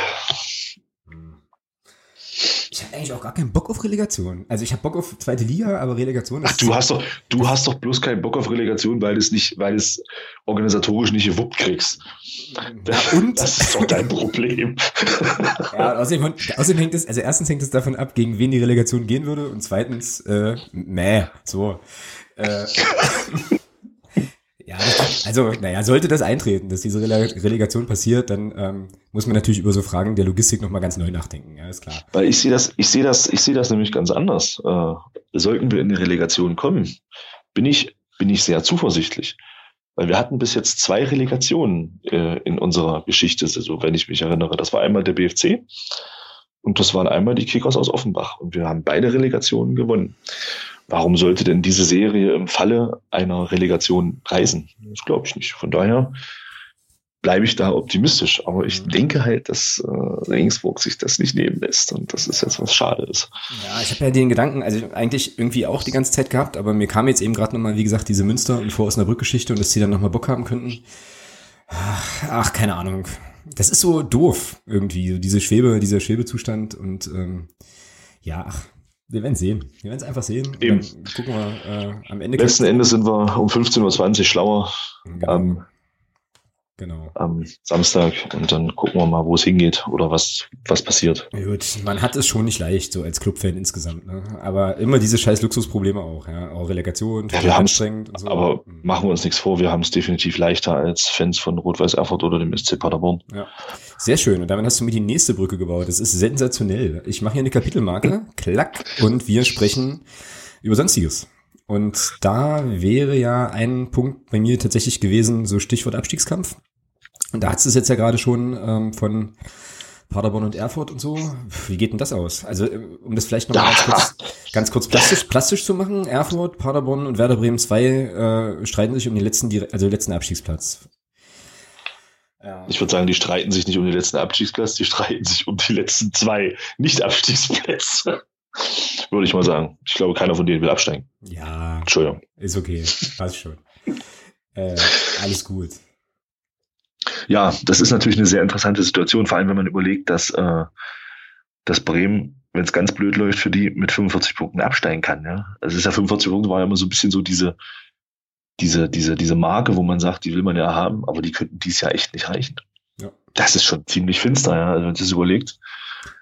ich habe eigentlich auch gar keinen Bock auf Relegation. Also ich habe Bock auf zweite Liga, aber Relegation ist. Ach, du hast doch, du hast doch bloß keinen Bock auf Relegation, weil es nicht, weil es organisatorisch nicht gewuppt kriegst. Ja, und das ist doch dein Problem. ja, außerdem, außerdem hängt es, also erstens hängt es davon ab, gegen wen die Relegation gehen würde, und zweitens, äh, meh, so. Äh, Ja, also, naja, sollte das eintreten, dass diese Relegation passiert, dann ähm, muss man natürlich über so Fragen der Logistik nochmal ganz neu nachdenken, ja, ist klar. Weil ich sehe das, ich sehe das, ich sehe das nämlich ganz anders. Äh, sollten wir in die Relegation kommen, bin ich, bin ich sehr zuversichtlich. Weil wir hatten bis jetzt zwei Relegationen äh, in unserer Geschichte, so wenn ich mich erinnere. Das war einmal der BFC und das waren einmal die Kickers aus Offenbach. Und wir haben beide Relegationen gewonnen. Warum sollte denn diese Serie im Falle einer Relegation reisen? Das glaube ich nicht. Von daher bleibe ich da optimistisch. Aber ich mhm. denke halt, dass äh, Regensburg sich das nicht nehmen lässt. Und das ist jetzt was schade ist. Ja, ich habe ja den Gedanken, also eigentlich irgendwie auch die ganze Zeit gehabt, aber mir kam jetzt eben gerade nochmal, wie gesagt, diese Münster- und vor Vorosnabrück-Geschichte und dass die dann nochmal Bock haben könnten. Ach, ach, keine Ahnung. Das ist so doof irgendwie, diese Schwebe, dieser Schwebezustand und ähm, ja, ach, wir werden sehen. Wir werden es einfach sehen. Eben. gucken wir äh, am Ende. Letzten Endes sind wir um 15.20 Uhr schlauer. Genau. Ähm, genau. am Samstag und dann gucken wir mal, wo es hingeht oder was, was passiert. Gut, man hat es schon nicht leicht, so als Clubfan insgesamt. Ne? Aber immer diese scheiß Luxusprobleme auch, ja. Auch Relegation, ja, wir anstrengend und so. Aber mhm. machen wir uns nichts vor, wir haben es definitiv leichter als Fans von Rot-Weiß Erfurt oder dem SC Paderborn. Ja. Sehr schön. Und damit hast du mir die nächste Brücke gebaut. Das ist sensationell. Ich mache hier eine Kapitelmarke, klack, und wir sprechen über Sonstiges. Und da wäre ja ein Punkt bei mir tatsächlich gewesen, so Stichwort Abstiegskampf. Und da hat es jetzt ja gerade schon ähm, von Paderborn und Erfurt und so. Wie geht denn das aus? Also, äh, um das vielleicht noch mal ganz kurz, ganz kurz plastisch, plastisch zu machen. Erfurt, Paderborn und Werder Bremen 2 äh, streiten sich um den letzten, also den letzten Abstiegsplatz. Ja. Ich würde sagen, die streiten sich nicht um den letzten Abstiegsplatz, die streiten sich um die letzten zwei Nicht-Abstiegsplätze. Würde ich mal sagen. Ich glaube, keiner von denen will absteigen. Ja. Entschuldigung. Ist okay. Passt schon. äh, alles gut. Ja, das ist natürlich eine sehr interessante Situation, vor allem wenn man überlegt, dass, äh, dass Bremen, wenn es ganz blöd läuft, für die mit 45 Punkten absteigen kann. Ja? Also es ist ja 45 Punkte war ja immer so ein bisschen so diese, diese, diese, diese Marke, wo man sagt, die will man ja haben, aber die könnten dies Jahr echt nicht reichen. Ja. Das ist schon ziemlich finster, ja, also wenn man das überlegt.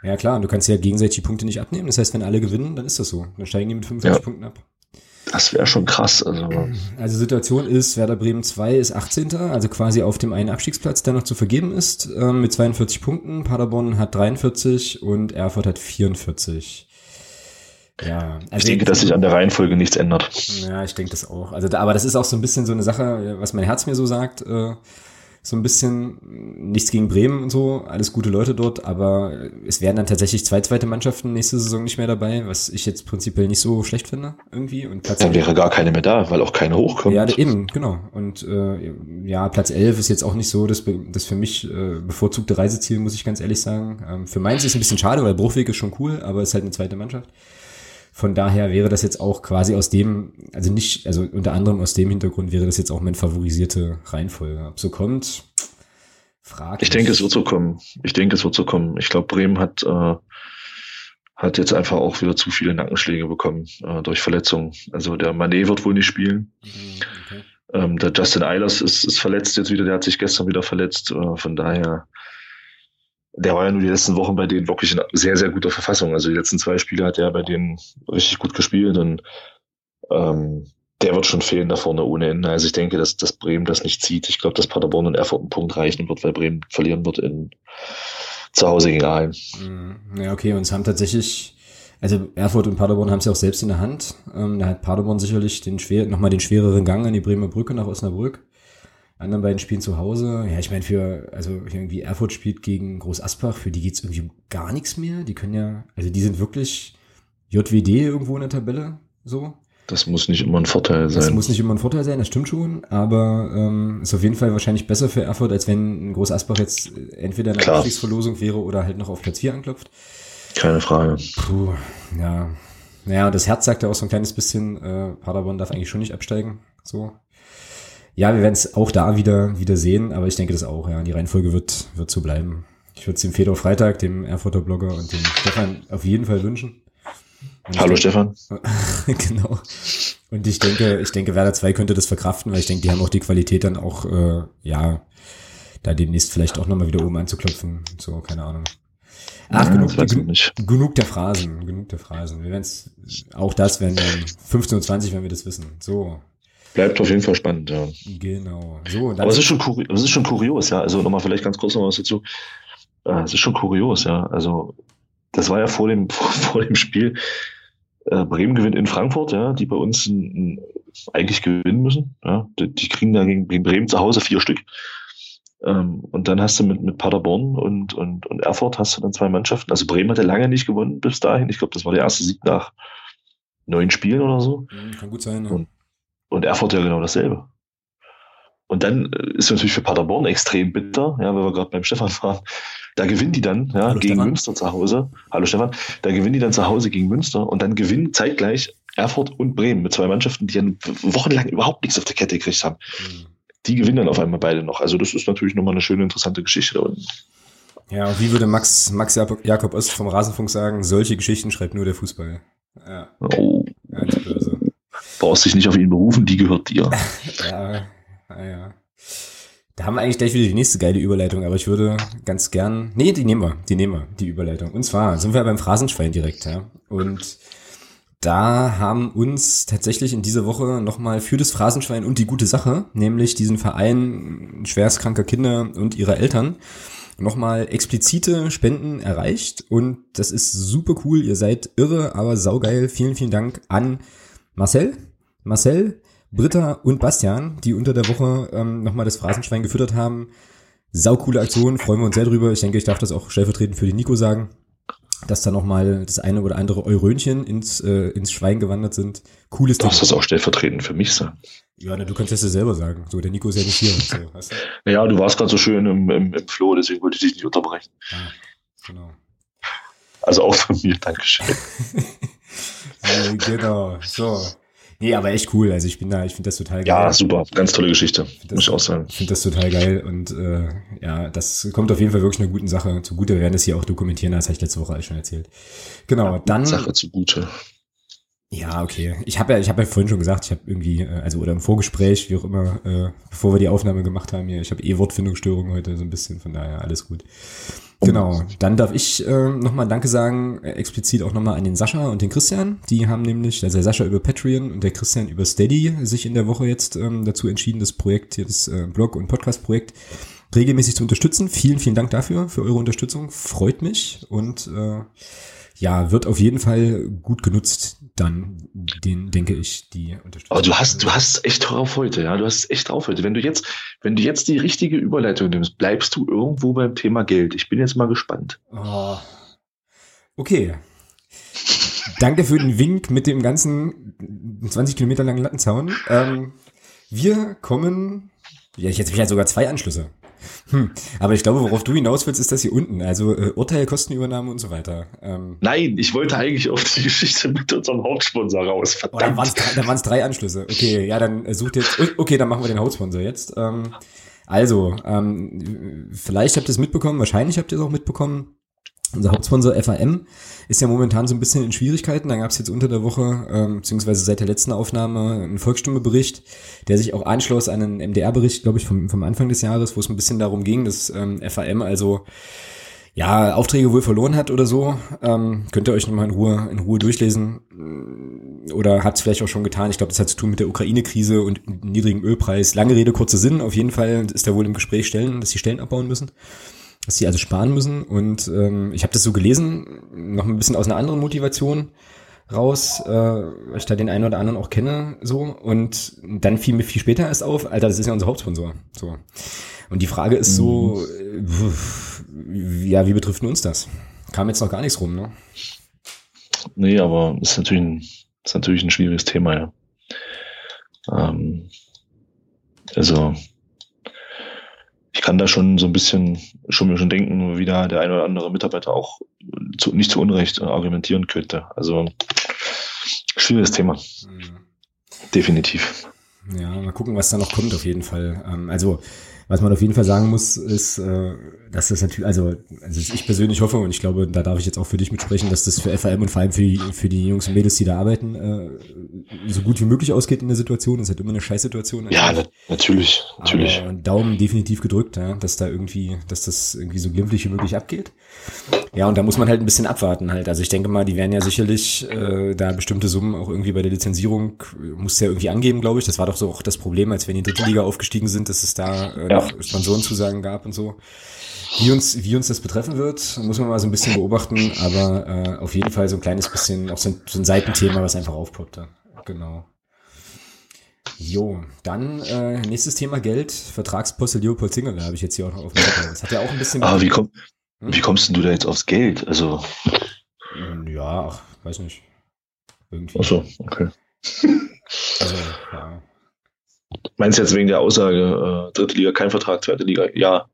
Ja klar, und du kannst ja gegenseitig die Punkte nicht abnehmen. Das heißt, wenn alle gewinnen, dann ist das so. Dann steigen die mit 45 ja. Punkten ab. Das wäre schon krass. Also. also Situation ist, Werder Bremen 2 ist 18. Also quasi auf dem einen Abstiegsplatz, der noch zu vergeben ist, äh, mit 42 Punkten. Paderborn hat 43 und Erfurt hat 44. Ja, also ich denke, dass sich an der Reihenfolge nichts ändert. Ja, ich denke das auch. Also, da, aber das ist auch so ein bisschen so eine Sache, was mein Herz mir so sagt. Äh, so ein bisschen nichts gegen Bremen und so, alles gute Leute dort, aber es werden dann tatsächlich zwei zweite Mannschaften nächste Saison nicht mehr dabei, was ich jetzt prinzipiell nicht so schlecht finde irgendwie. Und Platz dann wäre gar keine mehr da, weil auch keine hochkommt. Ja, eben, genau. Und äh, ja, Platz 11 ist jetzt auch nicht so das, das für mich äh, bevorzugte Reiseziel, muss ich ganz ehrlich sagen. Ähm, für Mainz ist es ein bisschen schade, weil Bruchweg ist schon cool, aber es ist halt eine zweite Mannschaft. Von daher wäre das jetzt auch quasi aus dem, also nicht, also unter anderem aus dem Hintergrund wäre das jetzt auch meine favorisierte Reihenfolge. Ob so kommt, frage ich. denke, es wird so kommen. Ich denke, es wird so kommen. Ich glaube, Bremen hat, äh, hat jetzt einfach auch wieder zu viele Nackenschläge bekommen äh, durch Verletzungen. Also der Manet wird wohl nicht spielen. Mhm, okay. Ähm, der Justin Eilers ist, ist verletzt jetzt wieder, der hat sich gestern wieder verletzt. Äh, von daher der war ja nur die letzten Wochen bei denen wirklich in sehr, sehr guter Verfassung. Also die letzten zwei Spiele hat er bei denen richtig gut gespielt und ähm, der wird schon fehlen da vorne ohne Ende. Also ich denke, dass, dass Bremen das nicht zieht. Ich glaube, dass Paderborn und Erfurt einen Punkt reichen wird, weil Bremen verlieren wird in zu Hause gegen Aalen. Mhm. Ja, okay, und es haben tatsächlich, also Erfurt und Paderborn haben es ja auch selbst in der Hand. Ähm, da hat Paderborn sicherlich den schwer, nochmal den schwereren Gang an die Bremer Brücke nach Osnabrück anderen beiden spielen zu Hause. Ja, ich meine, für, also irgendwie Erfurt spielt gegen Groß Asbach, für die geht's irgendwie um gar nichts mehr. Die können ja, also die sind wirklich JWD irgendwo in der Tabelle, so. Das muss nicht immer ein Vorteil sein. Das muss nicht immer ein Vorteil sein, das stimmt schon, aber ähm, ist auf jeden Fall wahrscheinlich besser für Erfurt, als wenn ein Groß Asbach jetzt entweder eine Abstiegsverlosung wäre oder halt noch auf Platz 4 anklopft. Keine Frage. Puh, ja. Naja, das Herz sagt ja auch so ein kleines bisschen, äh, Paderborn darf eigentlich schon nicht absteigen. So. Ja, wir werden es auch da wieder, wieder sehen, aber ich denke das auch, ja. Die Reihenfolge wird, wird so bleiben. Ich würde es dem Fedor Freitag, dem Erfurter Blogger und dem Stefan auf jeden Fall wünschen. Und Hallo denke, Stefan. genau. Und ich denke, ich denke, Werder 2 könnte das verkraften, weil ich denke, die haben auch die Qualität dann auch, äh, ja, da demnächst vielleicht auch nochmal wieder oben anzuklopfen. So, keine Ahnung. Ach, ja, genug, genug, genug, der Phrasen, genug der Phrasen. Wir werden es, auch das werden wir 15.20 Uhr, wenn wir das wissen. So, Bleibt auf jeden Fall spannend, ja. Genau. So, Aber es ist, schon es ist schon kurios, ja. Also nochmal vielleicht ganz kurz noch was dazu. Äh, es ist schon kurios, ja. Also das war ja vor dem, vor dem Spiel. Äh, Bremen gewinnt in Frankfurt, ja, die bei uns ein, ein, eigentlich gewinnen müssen. Ja. Die, die kriegen da gegen, gegen Bremen zu Hause vier Stück. Ähm, und dann hast du mit, mit Paderborn und, und, und Erfurt hast du dann zwei Mannschaften. Also Bremen hat ja lange nicht gewonnen bis dahin. Ich glaube, das war der erste Sieg nach neun Spielen oder so. Kann gut sein. Ja. Und, und Erfurt ja genau dasselbe. Und dann äh, ist natürlich für Paderborn extrem bitter, ja, weil wir gerade beim Stefan waren. Da gewinnen die dann ja, Hallo, gegen Stefan. Münster zu Hause. Hallo Stefan. Da gewinnen die dann zu Hause gegen Münster und dann gewinnen zeitgleich Erfurt und Bremen mit zwei Mannschaften, die ja wochenlang überhaupt nichts auf der Kette gekriegt haben. Mhm die gewinnen dann auf einmal beide noch. Also das ist natürlich nochmal eine schöne, interessante Geschichte da unten. Ja, und wie würde Max, Max Jakob Ost vom Rasenfunk sagen, solche Geschichten schreibt nur der Fußball. Ja. Oh. Ja. Brauchst dich nicht auf ihn berufen, die gehört dir. ja, naja. Da haben wir eigentlich gleich wieder die nächste geile Überleitung, aber ich würde ganz gern, nee, die nehmen wir, die nehmen wir, die Überleitung. Und zwar sind wir beim Phrasenschwein direkt, ja. Und da haben uns tatsächlich in dieser Woche nochmal für das Phrasenschwein und die gute Sache, nämlich diesen Verein schwerstkranker Kinder und ihrer Eltern, nochmal explizite Spenden erreicht. Und das ist super cool. Ihr seid irre, aber saugeil. Vielen, vielen Dank an Marcel, Marcel, Britta und Bastian, die unter der Woche ähm, nochmal das Phrasenschwein gefüttert haben. Saucoole Aktion, freuen wir uns sehr drüber. Ich denke, ich darf das auch stellvertretend für den Nico sagen dass da nochmal das eine oder andere Eurönchen ins, äh, ins Schwein gewandert sind. Cooles Ding. Darfst das auch stellvertretend für mich sein? Ja, na, du kannst das ja selber sagen. So, der Nico ist ja nicht hier. So, weißt du? Ja, du warst gerade so schön im, im, im Flow, deswegen wollte ich dich nicht unterbrechen. Ja, genau. Also auch von mir, Dankeschön. ja, genau, so. Nee, aber echt cool. Also ich bin da, ich finde das total geil. Ja, super. Ganz tolle Geschichte. Das, muss ich auch sagen. Ich finde das total geil. Und äh, ja, das kommt auf jeden Fall wirklich einer guten Sache zugute. Wir werden das hier auch dokumentieren, das habe ich letzte Woche schon erzählt. Genau, ja, dann. Sache zugute. Ja, okay. Ich habe ja, ich habe ja vorhin schon gesagt, ich habe irgendwie, äh, also oder im Vorgespräch, wie auch immer, äh, bevor wir die Aufnahme gemacht haben hier, ich habe eh Wortfindungsstörungen heute so ein bisschen, von daher alles gut. Genau, dann darf ich äh, nochmal Danke sagen, äh, explizit auch nochmal an den Sascha und den Christian. Die haben nämlich, also der Sascha über Patreon und der Christian über Steady sich in der Woche jetzt ähm, dazu entschieden, das Projekt hier, das äh, Blog- und Podcast-Projekt regelmäßig zu unterstützen. Vielen, vielen Dank dafür, für eure Unterstützung. Freut mich und äh, ja, wird auf jeden Fall gut genutzt, dann, den, denke ich, die Unterstützung. Aber du hast, du hast echt drauf heute, ja, du hast echt drauf heute. Wenn du jetzt, wenn du jetzt die richtige Überleitung nimmst, bleibst du irgendwo beim Thema Geld. Ich bin jetzt mal gespannt. Oh. Okay. Danke für den Wink mit dem ganzen 20 Kilometer langen Lattenzaun. Ähm, wir kommen, ja, ich ja sogar zwei Anschlüsse. Hm. Aber ich glaube, worauf du hinaus willst, ist das hier unten. Also äh, Urteil, Kostenübernahme und so weiter. Ähm, Nein, ich wollte eigentlich auf die Geschichte mit unserem Hauptsponsor raus. Verdammt. Oh, da waren es drei, Anschlüsse. Okay, ja, dann äh, sucht jetzt. Okay, dann machen wir den Hauptsponsor jetzt. Ähm, also, ähm, vielleicht habt ihr es mitbekommen, wahrscheinlich habt ihr es auch mitbekommen. Unser Hauptsponsor FAM ist ja momentan so ein bisschen in Schwierigkeiten. Da gab es jetzt unter der Woche, ähm, beziehungsweise seit der letzten Aufnahme, einen Volksstimme-Bericht, der sich auch anschloss an einen MDR-Bericht, glaube ich, vom, vom Anfang des Jahres, wo es ein bisschen darum ging, dass ähm, FAM also ja, Aufträge wohl verloren hat oder so. Ähm, könnt ihr euch nochmal in Ruhe, in Ruhe durchlesen. Oder hat es vielleicht auch schon getan. Ich glaube, das hat zu tun mit der Ukraine-Krise und niedrigem Ölpreis. Lange Rede, kurzer Sinn. Auf jeden Fall ist da wohl im Gespräch Stellen, dass die Stellen abbauen müssen dass sie also sparen müssen. Und ähm, ich habe das so gelesen, noch ein bisschen aus einer anderen Motivation raus, äh, weil ich da den einen oder anderen auch kenne, so. Und dann fiel mir viel später erst auf, Alter, das ist ja unser Hauptsponsor. So. Und die Frage ist so, äh, ja, wie betrifft uns das? Kam jetzt noch gar nichts rum, ne? Nee, aber ist natürlich ein, ist natürlich ein schwieriges Thema, ja. Ähm, also ich kann da schon so ein bisschen, schon mir schon denken, wie da der ein oder andere Mitarbeiter auch zu, nicht zu Unrecht argumentieren könnte. Also schwieriges Thema. Mhm. Definitiv. Ja, mal gucken, was da noch kommt auf jeden Fall. Ähm, also Was man auf jeden Fall sagen muss, ist, äh, das natürlich, also, also ich persönlich hoffe und ich glaube, da darf ich jetzt auch für dich mitsprechen, dass das für FAM und vor allem für die, für die Jungs und Mädels, die da arbeiten, äh, so gut wie möglich ausgeht in der Situation. Das ist halt immer eine Scheißsituation. Ja, na, natürlich, natürlich. Aber Daumen definitiv gedrückt, ja, dass da irgendwie, dass das irgendwie so glimpflich wie möglich abgeht. Ja, und da muss man halt ein bisschen abwarten halt. Also ich denke mal, die werden ja sicherlich äh, da bestimmte Summen auch irgendwie bei der Lizenzierung, muss ja irgendwie angeben, glaube ich. Das war doch so auch das Problem, als wir in die dritte Liga aufgestiegen sind, dass es da äh, ja. noch Sponsorenzusagen gab und so. Wie uns, wie uns das betreffen wird, muss man mal so ein bisschen beobachten, aber äh, auf jeden Fall so ein kleines bisschen, auch so ein, so ein Seitenthema, was einfach aufpoppte. Genau. Jo, dann äh, nächstes Thema Geld, Vertragsposte Leopold Zingerle habe ich jetzt hier auch noch auf dem Das hat ja auch ein bisschen. Aber wie, komm, hm? wie kommst denn du da jetzt aufs Geld? Also. Ja, ach, weiß nicht. Irgendwie. Ach so, okay. Also, ja. Meinst du jetzt wegen der Aussage, äh, dritte Liga kein Vertrag, zweite Liga ja?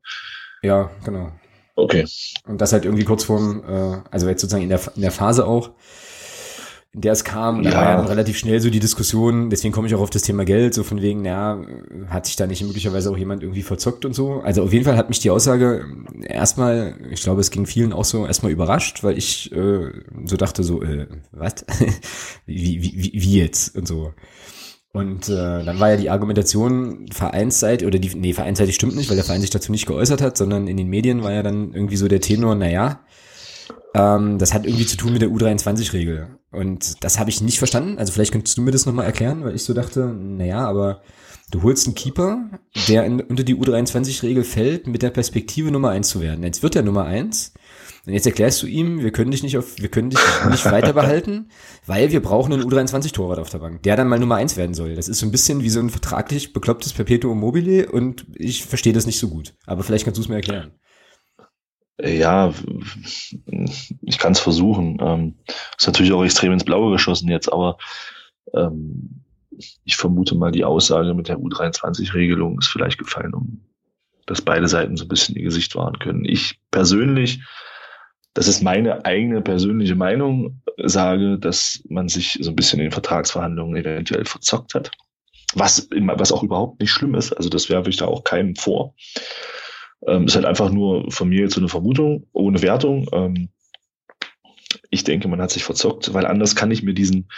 Ja, genau. Okay. Und das halt irgendwie kurz vorm, äh, also jetzt sozusagen in der, in der Phase auch, in der es kam, ja. da war ja dann relativ schnell so die Diskussion, deswegen komme ich auch auf das Thema Geld, so von wegen, naja, hat sich da nicht möglicherweise auch jemand irgendwie verzockt und so. Also auf jeden Fall hat mich die Aussage erstmal, ich glaube, es ging vielen auch so erstmal überrascht, weil ich äh, so dachte so, äh, was? wie, wie, wie jetzt und so. Und äh, dann war ja die Argumentation Vereinszeit oder die, nee, Vereinszeit stimmt nicht, weil der Verein sich dazu nicht geäußert hat, sondern in den Medien war ja dann irgendwie so der Tenor, naja, ähm, das hat irgendwie zu tun mit der U23-Regel. Und das habe ich nicht verstanden. Also vielleicht könntest du mir das nochmal erklären, weil ich so dachte, naja, aber du holst einen Keeper, der in, unter die U23-Regel fällt, mit der Perspektive Nummer eins zu werden. Jetzt wird er Nummer eins und jetzt erklärst du ihm, wir können dich nicht auf, wir können dich nicht weiter behalten, weil wir brauchen einen U23-Torwart auf der Bank, der dann mal Nummer eins werden soll. Das ist so ein bisschen wie so ein vertraglich beklopptes Perpetuum mobile und ich verstehe das nicht so gut. Aber vielleicht kannst du es mir erklären. Ja, ich kann es versuchen. Ähm, ist natürlich auch extrem ins Blaue geschossen jetzt, aber ähm, ich vermute mal, die Aussage mit der U23-Regelung ist vielleicht gefallen, um dass beide Seiten so ein bisschen ihr Gesicht wahren können. Ich persönlich das ist meine eigene persönliche Meinung, sage, dass man sich so ein bisschen in den Vertragsverhandlungen eventuell verzockt hat. Was, was auch überhaupt nicht schlimm ist. Also das werfe ich da auch keinem vor. Ähm, ist halt einfach nur von mir jetzt so eine Vermutung, ohne Wertung. Ähm, ich denke, man hat sich verzockt, weil anders kann ich mir diesen,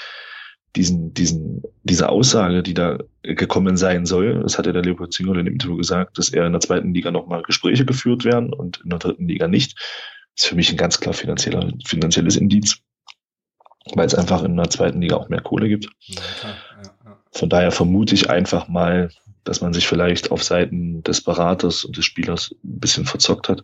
diesen, diesen, diese Aussage, die da gekommen sein soll, das hat ja der Leopold Zingerl in dem Interview gesagt, dass er in der zweiten Liga nochmal Gespräche geführt werden und in der dritten Liga nicht ist für mich ein ganz klar finanzieller, finanzielles Indiz, weil es einfach in der zweiten Liga auch mehr Kohle gibt. Ja, ja, Von daher vermute ich einfach mal, dass man sich vielleicht auf Seiten des Beraters und des Spielers ein bisschen verzockt hat.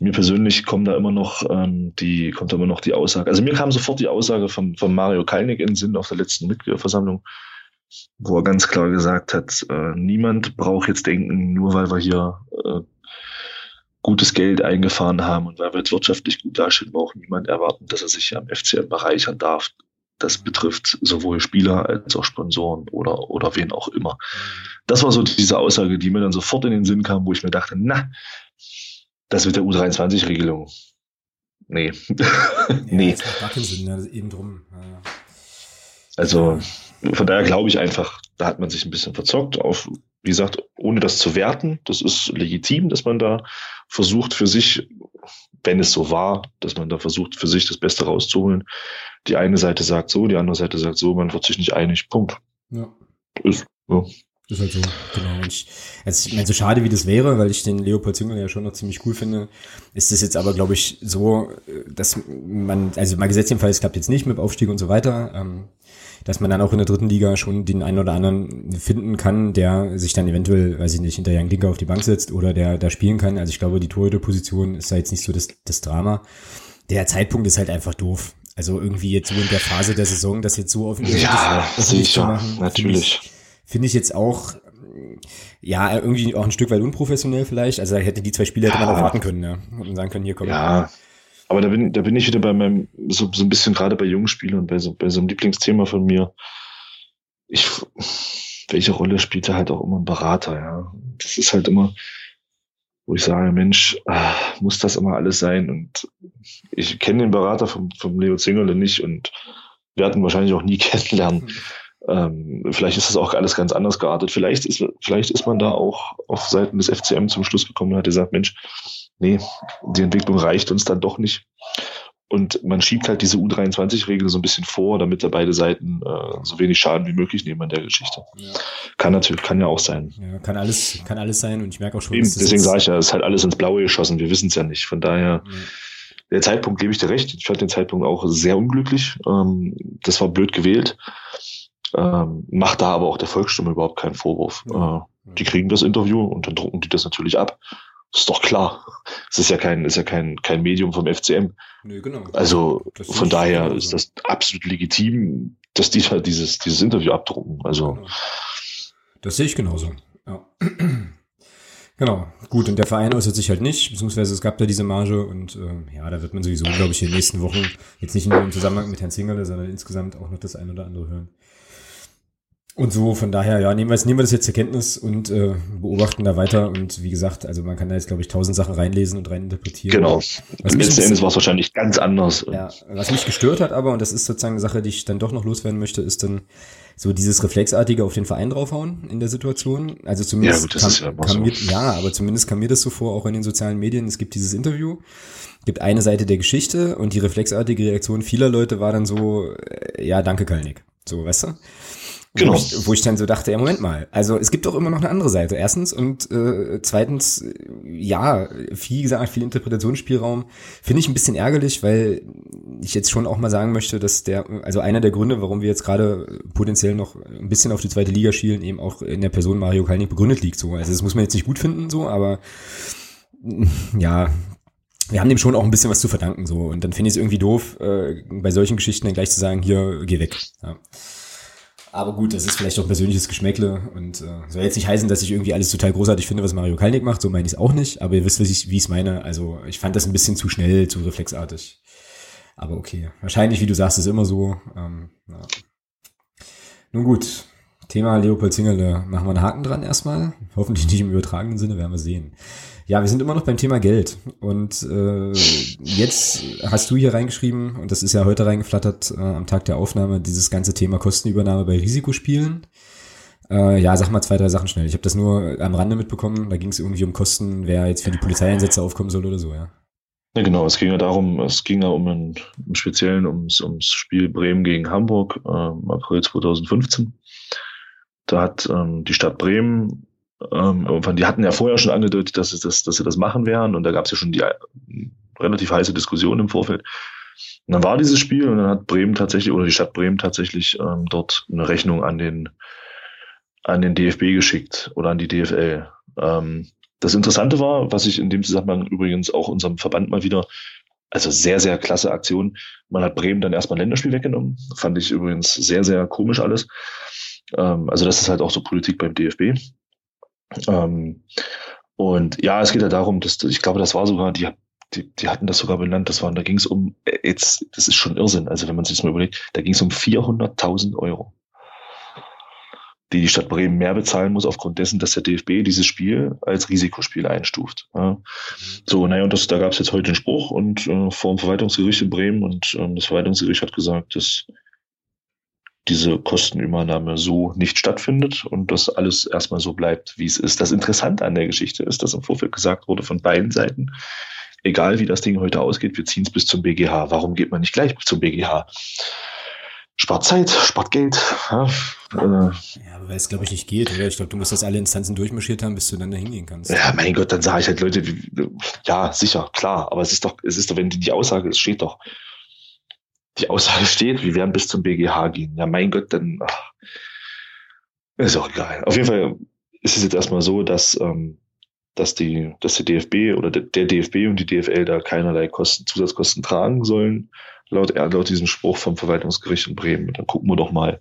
Mir persönlich kommt da immer noch ähm, die, kommt da immer noch die Aussage. Also mir kam sofort die Aussage von, von Mario Kalnick in den Sinn auf der letzten Mitgliederversammlung, wo er ganz klar gesagt hat, äh, niemand braucht jetzt denken, nur weil wir hier äh, gutes Geld eingefahren haben und weil wir jetzt wirtschaftlich gut dastehen, braucht niemand erwarten, dass er sich am FCM bereichern darf. Das betrifft sowohl Spieler als auch Sponsoren oder, oder wen auch immer. Das war so diese Aussage, die mir dann sofort in den Sinn kam, wo ich mir dachte, na, das mit der U23-Regelung. Nee. nee. Das macht Sinn, ne? eben drum. Ja. Also, von daher glaube ich einfach, da hat man sich ein bisschen verzockt auf wie gesagt, ohne das zu werten, das ist legitim, dass man da versucht für sich, wenn es so war, dass man da versucht für sich das Beste rauszuholen. Die eine Seite sagt so, die andere Seite sagt so, man wird sich nicht einig. Punkt. Ja. Ist, ja. Ist halt so, genau. Und ich, also ich meine, so schade wie das wäre, weil ich den Leopold Züngel ja schon noch ziemlich cool finde, ist es jetzt aber, glaube ich, so, dass man, also mal gesetzt jedenfalls, es klappt jetzt nicht mit Aufstieg und so weiter. Ähm, dass man dann auch in der dritten Liga schon den einen oder anderen finden kann, der sich dann eventuell, weiß ich nicht, hinter Jan Linker auf die Bank setzt oder der da spielen kann. Also ich glaube, die Torhüterposition ist da jetzt nicht so das, das Drama. Der Zeitpunkt ist halt einfach doof. Also irgendwie jetzt so in der Phase der Saison, das jetzt so auf ja, sicher, machen, natürlich. Finde ich, find ich jetzt auch ja, irgendwie auch ein Stück weit unprofessionell vielleicht. Also hätte die zwei Spiele hätte man auch warten können, ja. Und sagen können, hier kommen. Ja, aber da bin, da bin ich wieder bei meinem, so, so ein bisschen gerade bei jungen Spielern, bei so, bei so einem Lieblingsthema von mir. Ich, welche Rolle spielt da halt auch immer ein Berater, ja? Das ist halt immer, wo ich sage, Mensch, ah, muss das immer alles sein? Und ich kenne den Berater vom, vom Leo Zingerle nicht und werden wahrscheinlich auch nie kennenlernen. Ähm, vielleicht ist das auch alles ganz anders geartet. Vielleicht ist, vielleicht ist man da auch auf Seiten des FCM zum Schluss gekommen und hat gesagt, Mensch, nee, die Entwicklung reicht uns dann doch nicht. Und man schiebt halt diese U23-Regel so ein bisschen vor, damit da beide Seiten äh, so wenig Schaden wie möglich nehmen an der Geschichte. Ja. Kann natürlich, kann ja auch sein. Ja, kann alles, kann alles sein und ich merke auch schon. Eben, deswegen sage ich ja, es ist halt alles ins Blaue geschossen. Wir wissen es ja nicht. Von daher, ja. der Zeitpunkt gebe ich dir recht. Ich fand den Zeitpunkt auch sehr unglücklich. Ähm, das war blöd gewählt. Ähm, macht da aber auch der Volksstimme überhaupt keinen Vorwurf. Ja. Äh, die kriegen das Interview und dann drucken die das natürlich ab. Ist doch klar. Es ist ja kein, ist ja kein, kein Medium vom FCM. Nee, genau. Also von daher genau ist das absolut legitim, dass die halt dieses, dieses Interview abdrucken. Also. Genau. Das sehe ich genauso. Ja. Genau, gut, und der Verein äußert sich halt nicht, beziehungsweise es gab da diese Marge und äh, ja, da wird man sowieso, glaube ich, in den nächsten Wochen jetzt nicht nur im Zusammenhang mit Herrn Zingerle, sondern insgesamt auch noch das ein oder andere hören. Und so, von daher, ja, nehmen wir, nehmen wir das jetzt zur Kenntnis und äh, beobachten da weiter. Und wie gesagt, also man kann da jetzt, glaube ich, tausend Sachen reinlesen und reininterpretieren. Genau. Was Letzten Endes war es wahrscheinlich ganz anders. Ja, was mich gestört hat aber, und das ist sozusagen eine Sache, die ich dann doch noch loswerden möchte, ist dann so dieses Reflexartige auf den Verein draufhauen in der Situation. Also zumindest ja, gut, kam, kam so. mir, ja, aber zumindest kam mir das so vor, auch in den sozialen Medien. Es gibt dieses Interview, gibt eine Seite der Geschichte und die reflexartige Reaktion vieler Leute war dann so, äh, ja, danke Kalnick. So, weißt du? Genau. Wo ich, wo ich dann so dachte, ja, Moment mal. Also es gibt doch immer noch eine andere Seite. Erstens und äh, zweitens, ja, wie gesagt, viel Interpretationsspielraum. Finde ich ein bisschen ärgerlich, weil ich jetzt schon auch mal sagen möchte, dass der, also einer der Gründe, warum wir jetzt gerade potenziell noch ein bisschen auf die zweite Liga schielen, eben auch in der Person Mario Kalnick begründet liegt. So, also das muss man jetzt nicht gut finden, so, aber ja, wir haben dem schon auch ein bisschen was zu verdanken so und dann finde ich es irgendwie doof, äh, bei solchen Geschichten dann gleich zu sagen, hier geh weg. Ja. Aber gut, das ist vielleicht auch persönliches Geschmäckle und äh, soll jetzt nicht heißen, dass ich irgendwie alles total großartig finde, was Mario Kalnick macht, so meine ich es auch nicht, aber ihr wisst, wie ich es meine. Also ich fand das ein bisschen zu schnell, zu reflexartig. Aber okay, wahrscheinlich, wie du sagst, ist immer so. Ähm, ja. Nun gut, Thema Leopold Zingerle, machen wir einen Haken dran erstmal. Hoffentlich nicht im übertragenen Sinne, werden wir sehen. Ja, wir sind immer noch beim Thema Geld. Und äh, jetzt hast du hier reingeschrieben, und das ist ja heute reingeflattert äh, am Tag der Aufnahme, dieses ganze Thema Kostenübernahme bei Risikospielen. Äh, ja, sag mal zwei, drei Sachen schnell. Ich habe das nur am Rande mitbekommen. Da ging es irgendwie um Kosten, wer jetzt für die Polizeieinsätze aufkommen soll oder so, ja. Ja, genau. Es ging ja darum, es ging ja um einen, im Speziellen ums, ums Spiel Bremen gegen Hamburg äh, im April 2015. Da hat ähm, die Stadt Bremen ähm, die hatten ja vorher schon angedeutet, dass sie das, dass sie das machen werden und da gab es ja schon die äh, relativ heiße Diskussion im Vorfeld. Und dann war dieses Spiel und dann hat Bremen tatsächlich oder die Stadt Bremen tatsächlich ähm, dort eine Rechnung an den an den DFB geschickt oder an die DFL. Ähm, das Interessante war, was ich in dem Zusammenhang übrigens auch unserem Verband mal wieder, also sehr, sehr klasse Aktion. Man hat Bremen dann erstmal ein Länderspiel weggenommen. Fand ich übrigens sehr, sehr komisch alles. Ähm, also das ist halt auch so Politik beim DFB. Ähm, und ja, es geht ja darum, dass ich glaube, das war sogar, die, die, die hatten das sogar benannt, das war, da ging es um, äh, jetzt, das ist schon Irrsinn, also wenn man sich das mal überlegt, da ging es um 400.000 Euro, die die Stadt Bremen mehr bezahlen muss aufgrund dessen, dass der DFB dieses Spiel als Risikospiel einstuft. Ja. So, naja, und das, da gab es jetzt heute einen Spruch und äh, vor dem Verwaltungsgericht in Bremen und ähm, das Verwaltungsgericht hat gesagt, dass diese Kostenübernahme so nicht stattfindet und das alles erstmal so bleibt, wie es ist. Das Interessante an der Geschichte ist, dass im Vorfeld gesagt wurde von beiden Seiten, egal wie das Ding heute ausgeht, wir ziehen es bis zum BGH. Warum geht man nicht gleich bis zum BGH? Spart Zeit, spart Geld. Ja, äh, ja weil es, glaube ich, nicht geht, oder? Ich glaube, du musst das alle Instanzen durchmarschiert haben, bis du dann da hingehen kannst. Ja, mein Gott, dann sage ich halt Leute, ja, sicher, klar, aber es ist doch, es ist doch, wenn die, die Aussage, es steht doch, die Aussage steht, wir werden bis zum BGH gehen. Ja, mein Gott, dann ach, ist auch egal. Auf jeden Fall ist es jetzt erstmal so, dass, ähm, dass, die, dass der DFB oder der, DFB und die DFL da keinerlei Kosten, Zusatzkosten tragen sollen, laut, laut diesem Spruch vom Verwaltungsgericht in Bremen. Und dann gucken wir doch mal,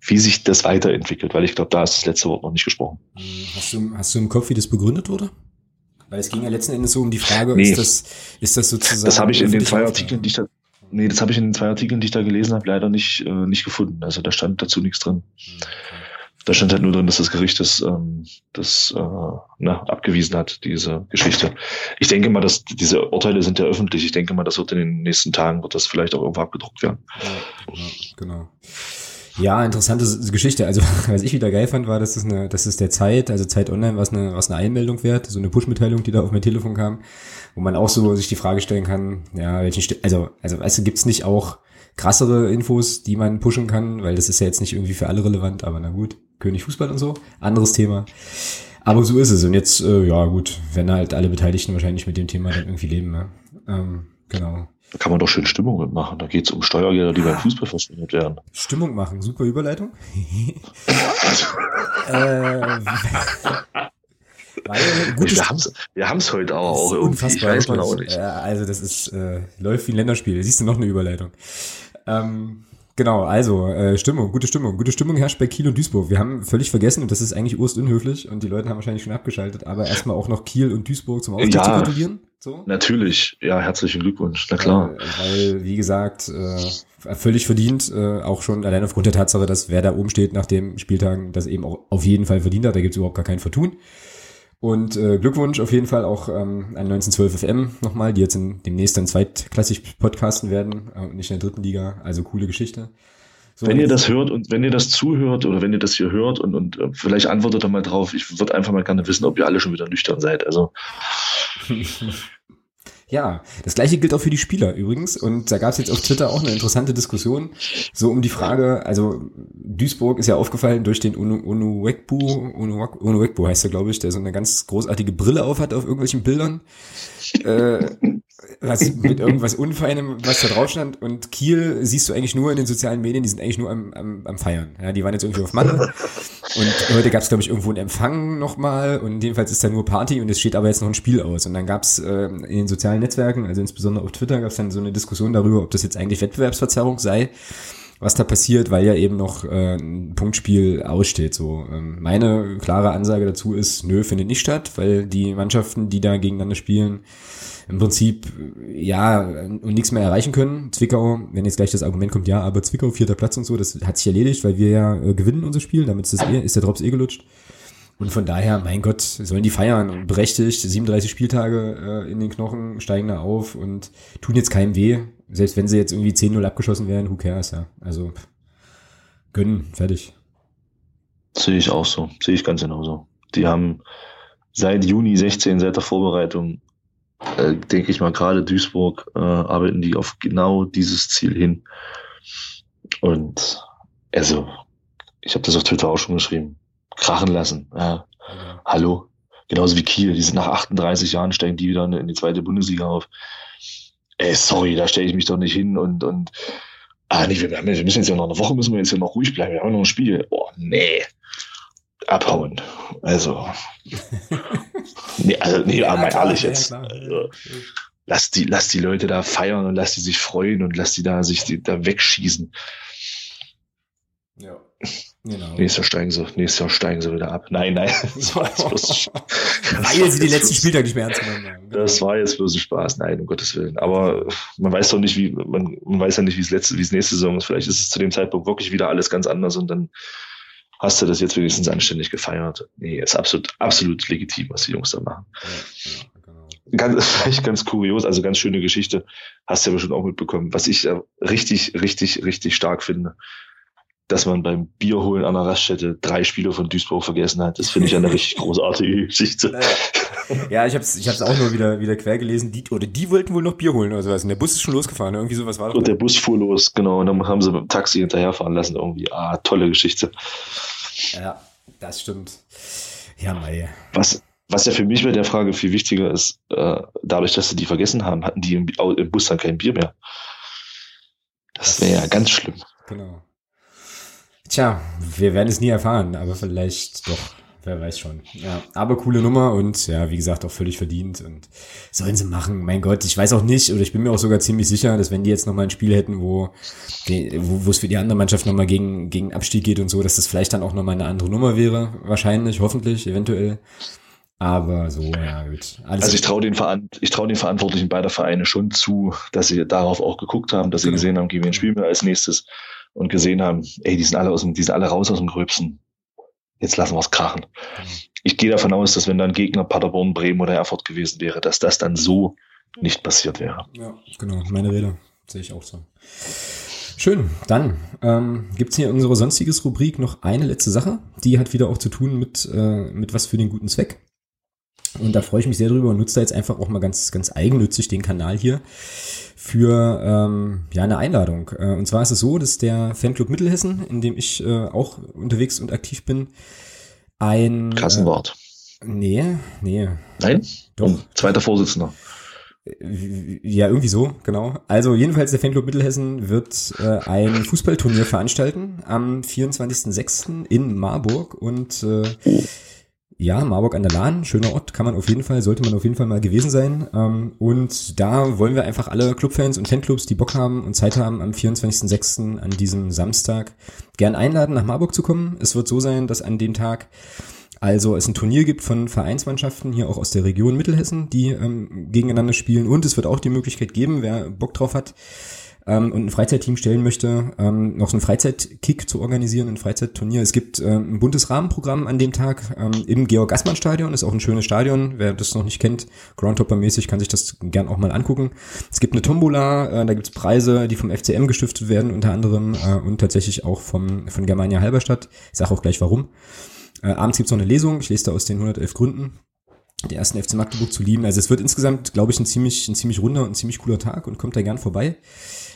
wie sich das weiterentwickelt, weil ich glaube, da ist das letzte Wort noch nicht gesprochen. Hast du, hast du im Kopf, wie das begründet wurde? Weil es ging ja letzten Endes so um die Frage, nee, ist, das, ist das sozusagen. Das habe ich in den zwei Artikeln, die ich da, Nee, das habe ich in den zwei Artikeln, die ich da gelesen habe, leider nicht, äh, nicht gefunden. Also da stand dazu nichts drin. Okay. Da stand halt nur drin, dass das Gericht das, ähm, das äh, na, abgewiesen hat, diese Geschichte. Ich denke mal, dass diese Urteile sind ja öffentlich. Ich denke mal, das wird in den nächsten Tagen, wird das vielleicht auch irgendwo abgedruckt werden. Ja, genau. Ja, interessante Geschichte. Also, was ich wieder geil fand, war, dass es eine, dass es der Zeit, also Zeit Online, was eine, was eine Einmeldung wert, so eine Push-Mitteilung, die da auf mein Telefon kam, wo man auch so sich die Frage stellen kann, ja, welchen, St also, also, weißt du, gibt's nicht auch krassere Infos, die man pushen kann, weil das ist ja jetzt nicht irgendwie für alle relevant, aber na gut, König Fußball und so, anderes Thema. Aber so ist es. Und jetzt, äh, ja gut, werden halt alle Beteiligten wahrscheinlich mit dem Thema dann irgendwie leben. Ne? Ähm, genau. Da kann man doch schön Stimmung mitmachen. Da geht es um Steuergelder, die beim Fußball verschwendet werden. Stimmung machen, super Überleitung. äh, wir haben es wir haben's heute auch, auch irgendwie. Ich weiß man auch nicht. Also das ist äh, läuft wie ein Länderspiel. Siehst du noch eine Überleitung. Ähm, Genau, also äh, Stimmung, gute Stimmung. Gute Stimmung herrscht bei Kiel und Duisburg. Wir haben völlig vergessen, und das ist eigentlich urstunhöflich, und die Leute haben wahrscheinlich schon abgeschaltet, aber erstmal auch noch Kiel und Duisburg zum Aufstieg ja, zu gratulieren. So. Natürlich, ja, herzlichen Glückwunsch, na klar. Äh, weil, wie gesagt, äh, völlig verdient, äh, auch schon allein aufgrund der Tatsache, dass wer da oben steht nach dem Spieltagen, das eben auch auf jeden Fall verdient hat, da gibt's überhaupt gar kein Vertun. Und äh, Glückwunsch auf jeden Fall auch ähm, an 1912 FM nochmal, die jetzt in, demnächst dann zweitklassig podcasten werden äh, und nicht in der dritten Liga. Also coole Geschichte. So, wenn ihr das hört und wenn ihr das zuhört oder wenn ihr das hier hört und, und äh, vielleicht antwortet da mal drauf, ich würde einfach mal gerne wissen, ob ihr alle schon wieder nüchtern seid. Also Ja, das gleiche gilt auch für die Spieler übrigens. Und da gab es jetzt auf Twitter auch eine interessante Diskussion, so um die Frage, also Duisburg ist ja aufgefallen durch den Unuwekbu, Unuwekbu heißt er, glaube ich, der so eine ganz großartige Brille auf hat auf irgendwelchen Bildern. Äh, was mit irgendwas Unfeinem, was da drauf stand. Und Kiel siehst du eigentlich nur in den sozialen Medien, die sind eigentlich nur am, am, am Feiern. Ja, die waren jetzt irgendwie auf Malle. Und heute gab es, glaube ich, irgendwo einen Empfang nochmal. Und jedenfalls ist da nur Party und es steht aber jetzt noch ein Spiel aus. Und dann gab es äh, in den sozialen Netzwerken, also insbesondere auf Twitter, gab es dann so eine Diskussion darüber, ob das jetzt eigentlich Wettbewerbsverzerrung sei was da passiert, weil ja eben noch äh, ein Punktspiel aussteht. So ähm, meine klare Ansage dazu ist, nö, findet nicht statt, weil die Mannschaften, die da gegeneinander spielen, im Prinzip ja und nichts mehr erreichen können. Zwickau, wenn jetzt gleich das Argument kommt, ja, aber Zwickau vierter Platz und so, das hat sich erledigt, weil wir ja äh, gewinnen unser Spiel, damit ist, das eh, ist der Drops eh gelutscht. Und von daher, mein Gott, sollen die feiern und berechtigt, 37 Spieltage äh, in den Knochen, steigen da auf und tun jetzt keinem weh. Selbst wenn sie jetzt irgendwie 10-0 abgeschossen werden, who cares, ja. Also gönnen, fertig. Sehe ich auch so, sehe ich ganz genauso. Die haben seit Juni 16, seit der Vorbereitung, äh, denke ich mal, gerade Duisburg, äh, arbeiten die auf genau dieses Ziel hin. Und also, ich habe das auf Twitter auch schon geschrieben krachen lassen. Ja. Hallo. Genauso wie Kiel. Die sind nach 38 Jahren, steigen die wieder in die zweite Bundesliga auf. Ey, sorry, da stelle ich mich doch nicht hin und, und ah, nee, wir, wir müssen jetzt ja noch eine Woche, müssen wir jetzt ja noch ruhig bleiben. Wir haben noch ein Spiel. Oh, nee. Abhauen. Also. nee, also, nee, ja, aber mal ehrlich jetzt. Also, lass die, lass die Leute da feiern und lass die sich freuen und lass die da sich die, da wegschießen. Ja. Genau. Nächstes Jahr steigen sie, nächstes Jahr steigen sie wieder ab. Nein, nein. Das war jetzt bloß, Weil sie die letzten Spieltage nicht mehr ernst genommen haben. Genau. Das war jetzt bloß Spaß. Nein, um Gottes Willen. Aber man weiß doch nicht, wie, man, man weiß ja nicht, wie es letzte, wie es nächste Saison ist. Vielleicht ist es zu dem Zeitpunkt wirklich wieder alles ganz anders und dann hast du das jetzt wenigstens anständig gefeiert. Nee, ist absolut, absolut legitim, was die Jungs da machen. Ja, genau. Ganz, vielleicht ganz kurios, also ganz schöne Geschichte. Hast du ja bestimmt auch mitbekommen. Was ich richtig, richtig, richtig stark finde dass man beim Bierholen an der Raststätte drei Spieler von Duisburg vergessen hat. Das finde ich eine richtig großartige Geschichte. Ja, ich habe es ich hab's auch nur wieder, wieder quer gelesen. Die, oder die wollten wohl noch Bier holen oder sowas. Und der Bus ist schon losgefahren. Irgendwie sowas war doch. Und der Bus fuhr los, genau. Und dann haben sie mit dem Taxi hinterherfahren lassen. Irgendwie, ah, tolle Geschichte. Ja, das stimmt. Ja, Mai. Was, was ja für mich bei der Frage viel wichtiger ist, äh, dadurch, dass sie die vergessen haben, hatten die im, im Bus dann kein Bier mehr. Das wäre ja ganz schlimm. Genau. Tja, wir werden es nie erfahren, aber vielleicht doch. Wer weiß schon. Ja, aber coole Nummer und ja, wie gesagt, auch völlig verdient und sollen sie machen. Mein Gott, ich weiß auch nicht oder ich bin mir auch sogar ziemlich sicher, dass wenn die jetzt nochmal ein Spiel hätten, wo, wo, es für die andere Mannschaft nochmal gegen, gegen Abstieg geht und so, dass das vielleicht dann auch nochmal eine andere Nummer wäre. Wahrscheinlich, hoffentlich, eventuell. Aber so, ja, gut. Alles also ich traue den, ich trau den Verantwortlichen beider Vereine schon zu, dass sie darauf auch geguckt haben, dass sie genau. gesehen haben, gegen wen spielen wir als nächstes und gesehen haben, ey, die sind alle aus dem, die sind alle raus aus dem Gröbsten. Jetzt lassen wir es krachen. Ich gehe davon aus, dass wenn dann Gegner Paderborn, Bremen oder Erfurt gewesen wäre, dass das dann so nicht passiert wäre. Ja, genau. Meine Rede sehe ich auch so. Schön, dann ähm, gibt hier in unserer sonstiges Rubrik noch eine letzte Sache. Die hat wieder auch zu tun mit, äh, mit was für den guten Zweck. Und da freue ich mich sehr drüber und nutze da jetzt einfach auch mal ganz, ganz eigennützig den Kanal hier für ähm, ja eine Einladung. Äh, und zwar ist es so, dass der Fanclub Mittelhessen, in dem ich äh, auch unterwegs und aktiv bin, ein Kassenwart. Äh, nee, nee. Nein? Doch. Und zweiter Vorsitzender. Äh, ja, irgendwie so, genau. Also jedenfalls der Fanclub Mittelhessen wird äh, ein Fußballturnier veranstalten am 24.06. in Marburg und äh, oh. Ja, Marburg an der Lahn, schöner Ort, kann man auf jeden Fall, sollte man auf jeden Fall mal gewesen sein. Ähm, und da wollen wir einfach alle Clubfans und Fanclubs, die Bock haben und Zeit haben, am 24.06. an diesem Samstag gern einladen, nach Marburg zu kommen. Es wird so sein, dass an dem Tag also es ein Turnier gibt von Vereinsmannschaften hier auch aus der Region Mittelhessen, die ähm, gegeneinander spielen. Und es wird auch die Möglichkeit geben, wer Bock drauf hat, ähm, und ein Freizeitteam stellen möchte, ähm, noch so einen Freizeitkick zu organisieren, ein Freizeitturnier. Es gibt ähm, ein buntes Rahmenprogramm an dem Tag ähm, im Georg-Gassmann-Stadion, ist auch ein schönes Stadion. Wer das noch nicht kennt, Groundhopper-mäßig, kann sich das gern auch mal angucken. Es gibt eine Tombola, äh, da gibt's Preise, die vom FCM gestiftet werden, unter anderem äh, und tatsächlich auch vom, von Germania Halberstadt. Ich sage auch gleich warum. Äh, abends gibt's noch eine Lesung, ich lese da aus den 111 Gründen der ersten FC Magdeburg zu lieben. Also es wird insgesamt, glaube ich, ein ziemlich, ein ziemlich runder und ziemlich cooler Tag und kommt da gern vorbei.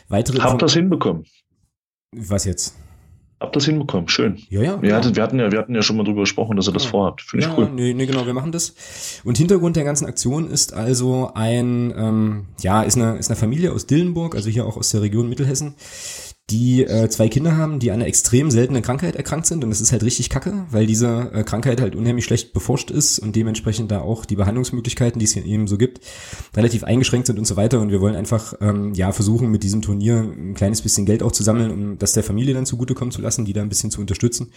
Weitere Hab das hinbekommen. Was jetzt? Hab das hinbekommen, schön. Ja, ja. Wir, hatten, wir, hatten ja wir hatten ja schon mal drüber gesprochen, dass ihr das ja. vorhabt. Finde ich ja, cool. Nee, nee, genau, wir machen das. Und Hintergrund der ganzen Aktion ist also ein, ähm, ja, ist eine, ist eine Familie aus Dillenburg, also hier auch aus der Region Mittelhessen, die äh, zwei Kinder haben, die an einer extrem seltenen Krankheit erkrankt sind. Und das ist halt richtig kacke, weil diese äh, Krankheit halt unheimlich schlecht beforscht ist und dementsprechend da auch die Behandlungsmöglichkeiten, die es hier eben so gibt, relativ eingeschränkt sind und so weiter. Und wir wollen einfach ähm, ja versuchen mit diesem Turnier ein kleines bisschen Geld auch zu sammeln, um das der Familie dann zugutekommen zu lassen, die da ein bisschen zu unterstützen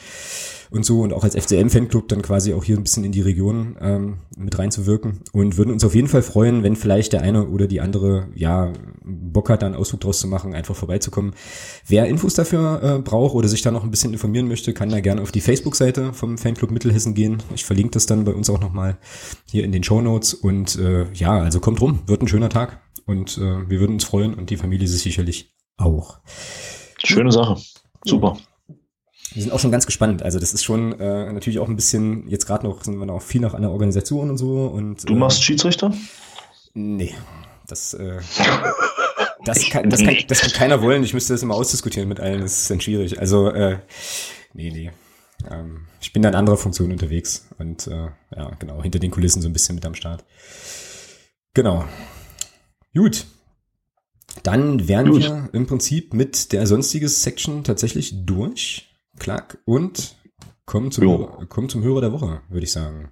und so und auch als FCM-Fanclub dann quasi auch hier ein bisschen in die Region ähm, mit reinzuwirken und würden uns auf jeden Fall freuen, wenn vielleicht der eine oder die andere ja Bock hat, da einen Ausflug draus zu machen, einfach vorbeizukommen. Wer Infos dafür äh, braucht oder sich da noch ein bisschen informieren möchte, kann da gerne auf die Facebook-Seite vom Fanclub Mittelhessen gehen. Ich verlinke das dann bei uns auch nochmal hier in den Show Notes und äh, ja, also kommt rum, wird ein schöner Tag und äh, wir würden uns freuen und die Familie sich sicherlich auch. Schöne Sache. Super. Ja. Wir sind auch schon ganz gespannt. Also das ist schon äh, natürlich auch ein bisschen, jetzt gerade noch sind wir noch viel nach einer Organisation und so. Und, du machst äh, Schiedsrichter? Nee, das, äh, das, kann, das, kann, das kann keiner wollen. Ich müsste das immer ausdiskutieren mit allen. Das ist dann schwierig. Also, äh, nee, nee. Ähm, ich bin da in anderer Funktion unterwegs und äh, ja, genau, hinter den Kulissen so ein bisschen mit am Start. Genau. Gut. Dann wären Gut. wir im Prinzip mit der sonstiges Section tatsächlich durch. Klack und kommen zum, Hörer, kommen zum Hörer der Woche, würde ich sagen.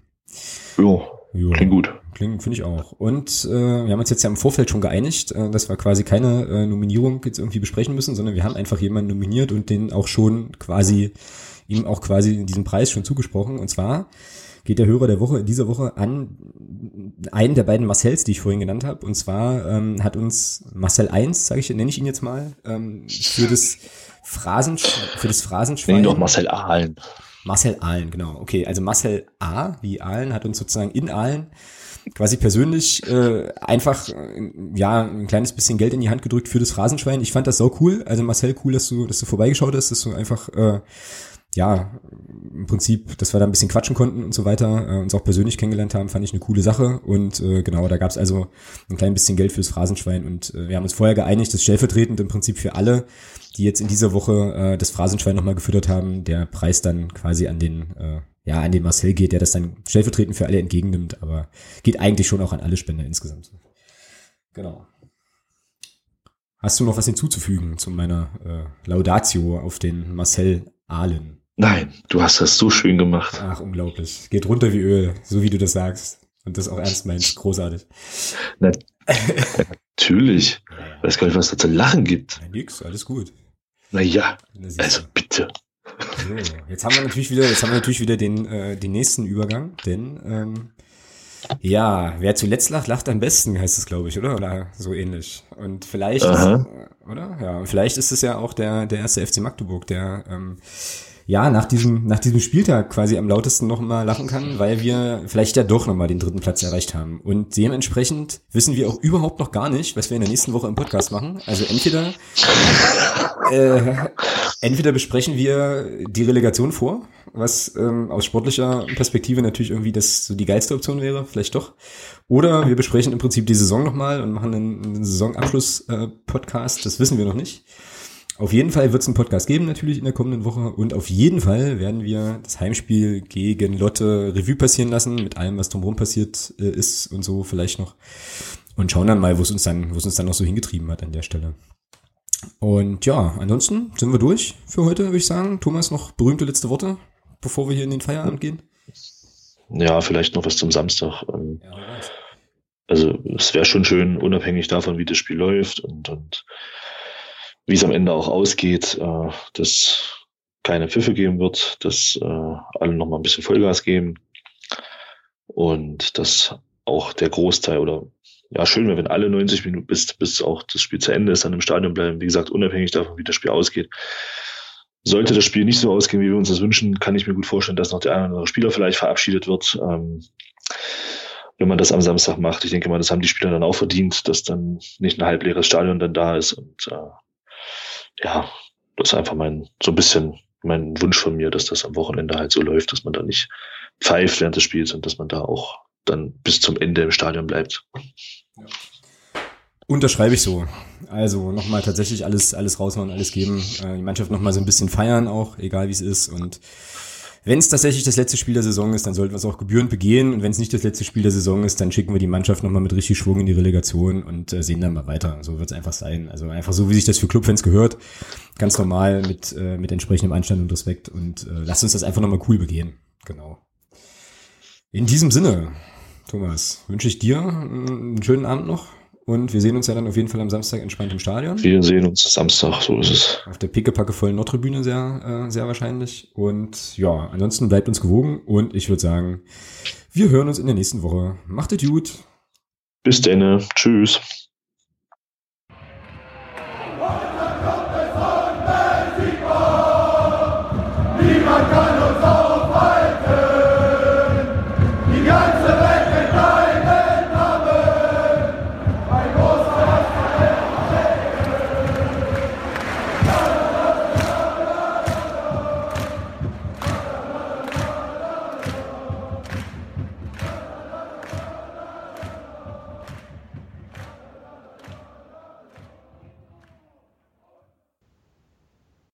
Jo, jo. klingt gut. Klingt, finde ich auch. Und äh, wir haben uns jetzt ja im Vorfeld schon geeinigt, äh, dass wir quasi keine äh, Nominierung jetzt irgendwie besprechen müssen, sondern wir haben einfach jemanden nominiert und den auch schon quasi, ihm auch quasi diesen Preis schon zugesprochen. Und zwar geht der Hörer der Woche in dieser Woche an einen der beiden Marcells, die ich vorhin genannt habe. Und zwar ähm, hat uns Marcel 1, sage ich, nenne ich ihn jetzt mal, ähm, für das Phrasen, für das Phrasenschwein. Nee, doch Marcel Ahlen. Marcel Ahlen, genau. Okay, also Marcel A, wie Ahlen, hat uns sozusagen in Ahlen quasi persönlich äh, einfach äh, ja ein kleines bisschen Geld in die Hand gedrückt für das Phrasenschwein. Ich fand das so cool. Also Marcel, cool, dass du, dass du vorbeigeschaut hast, dass du einfach äh, ja, im Prinzip, dass wir da ein bisschen quatschen konnten und so weiter, äh, uns auch persönlich kennengelernt haben, fand ich eine coole Sache. Und äh, genau, da gab es also ein klein bisschen Geld fürs Phrasenschwein und äh, wir haben uns vorher geeinigt, dass stellvertretend im Prinzip für alle, die jetzt in dieser Woche äh, das Phrasenschwein nochmal gefüttert haben, der Preis dann quasi an den, äh, ja, an den Marcel geht, der das dann stellvertretend für alle entgegennimmt, aber geht eigentlich schon auch an alle Spender insgesamt. Genau. Hast du noch was hinzuzufügen zu meiner äh, Laudatio auf den Marcel Ahlen? Nein, du hast das so schön gemacht. Ach, unglaublich. Geht runter wie Öl, so wie du das sagst. Und das auch ernst meinst. Großartig. Na, natürlich. Ich weiß gar nicht, was es da zu lachen gibt. Ja, nix, alles gut. Naja, also bitte. So, jetzt haben wir natürlich wieder, jetzt haben wir natürlich wieder den, äh, den nächsten Übergang, denn ähm, ja, wer zuletzt lacht, lacht am besten, heißt es, glaube ich, oder? Oder so ähnlich. Und vielleicht, ist, oder? Ja, vielleicht ist es ja auch der, der erste FC Magdeburg, der ähm, ja, nach diesem, nach diesem Spieltag quasi am lautesten noch mal lachen kann, weil wir vielleicht ja doch noch mal den dritten Platz erreicht haben. Und dementsprechend wissen wir auch überhaupt noch gar nicht, was wir in der nächsten Woche im Podcast machen. Also entweder äh, entweder besprechen wir die Relegation vor, was ähm, aus sportlicher Perspektive natürlich irgendwie das so die geilste Option wäre, vielleicht doch. Oder wir besprechen im Prinzip die Saison nochmal und machen einen, einen Saisonabschluss-Podcast, äh, das wissen wir noch nicht. Auf jeden Fall wird es einen Podcast geben, natürlich in der kommenden Woche. Und auf jeden Fall werden wir das Heimspiel gegen Lotte Revue passieren lassen, mit allem, was drumherum passiert äh, ist und so vielleicht noch. Und schauen dann mal, wo es uns dann, wo es uns dann noch so hingetrieben hat an der Stelle. Und ja, ansonsten sind wir durch für heute, würde ich sagen. Thomas, noch berühmte letzte Worte, bevor wir hier in den Feierabend gehen? Ja, vielleicht noch was zum Samstag. Ähm, ja, also es wäre schon schön, unabhängig davon, wie das Spiel läuft und, und wie es am Ende auch ausgeht, äh, dass keine Pfiffe geben wird, dass äh, alle nochmal ein bisschen Vollgas geben und dass auch der Großteil oder ja, schön wäre, wenn alle 90 Minuten bis, bis auch das Spiel zu Ende ist, dann im Stadion bleiben. Wie gesagt, unabhängig davon, wie das Spiel ausgeht. Sollte das Spiel nicht so ausgehen, wie wir uns das wünschen, kann ich mir gut vorstellen, dass noch der eine oder andere Spieler vielleicht verabschiedet wird. Ähm, wenn man das am Samstag macht. Ich denke mal, das haben die Spieler dann auch verdient, dass dann nicht ein halbleeres Stadion dann da ist und äh, ja, das ist einfach mein, so ein bisschen mein Wunsch von mir, dass das am Wochenende halt so läuft, dass man da nicht pfeift während des Spiels und dass man da auch dann bis zum Ende im Stadion bleibt. Ja. Unterschreibe ich so. Also nochmal tatsächlich alles, alles raushauen, alles geben. Äh, die Mannschaft nochmal so ein bisschen feiern auch, egal wie es ist. Und wenn es tatsächlich das letzte Spiel der Saison ist, dann sollten wir es auch gebührend begehen. Und wenn es nicht das letzte Spiel der Saison ist, dann schicken wir die Mannschaft nochmal mit richtig Schwung in die Relegation und äh, sehen dann mal weiter. So wird es einfach sein. Also einfach so, wie sich das für Clubfans gehört. Ganz normal mit, äh, mit entsprechendem Anstand und Respekt. Und äh, lasst uns das einfach nochmal cool begehen. Genau. In diesem Sinne, Thomas, wünsche ich dir einen schönen Abend noch. Und wir sehen uns ja dann auf jeden Fall am Samstag entspannt im Stadion. Wir sehen uns Samstag, so ist es. Auf der pickepacke vollen Nordtribüne sehr, äh, sehr wahrscheinlich. Und ja, ansonsten bleibt uns gewogen und ich würde sagen, wir hören uns in der nächsten Woche. Macht es gut. Bis dann. Tschüss.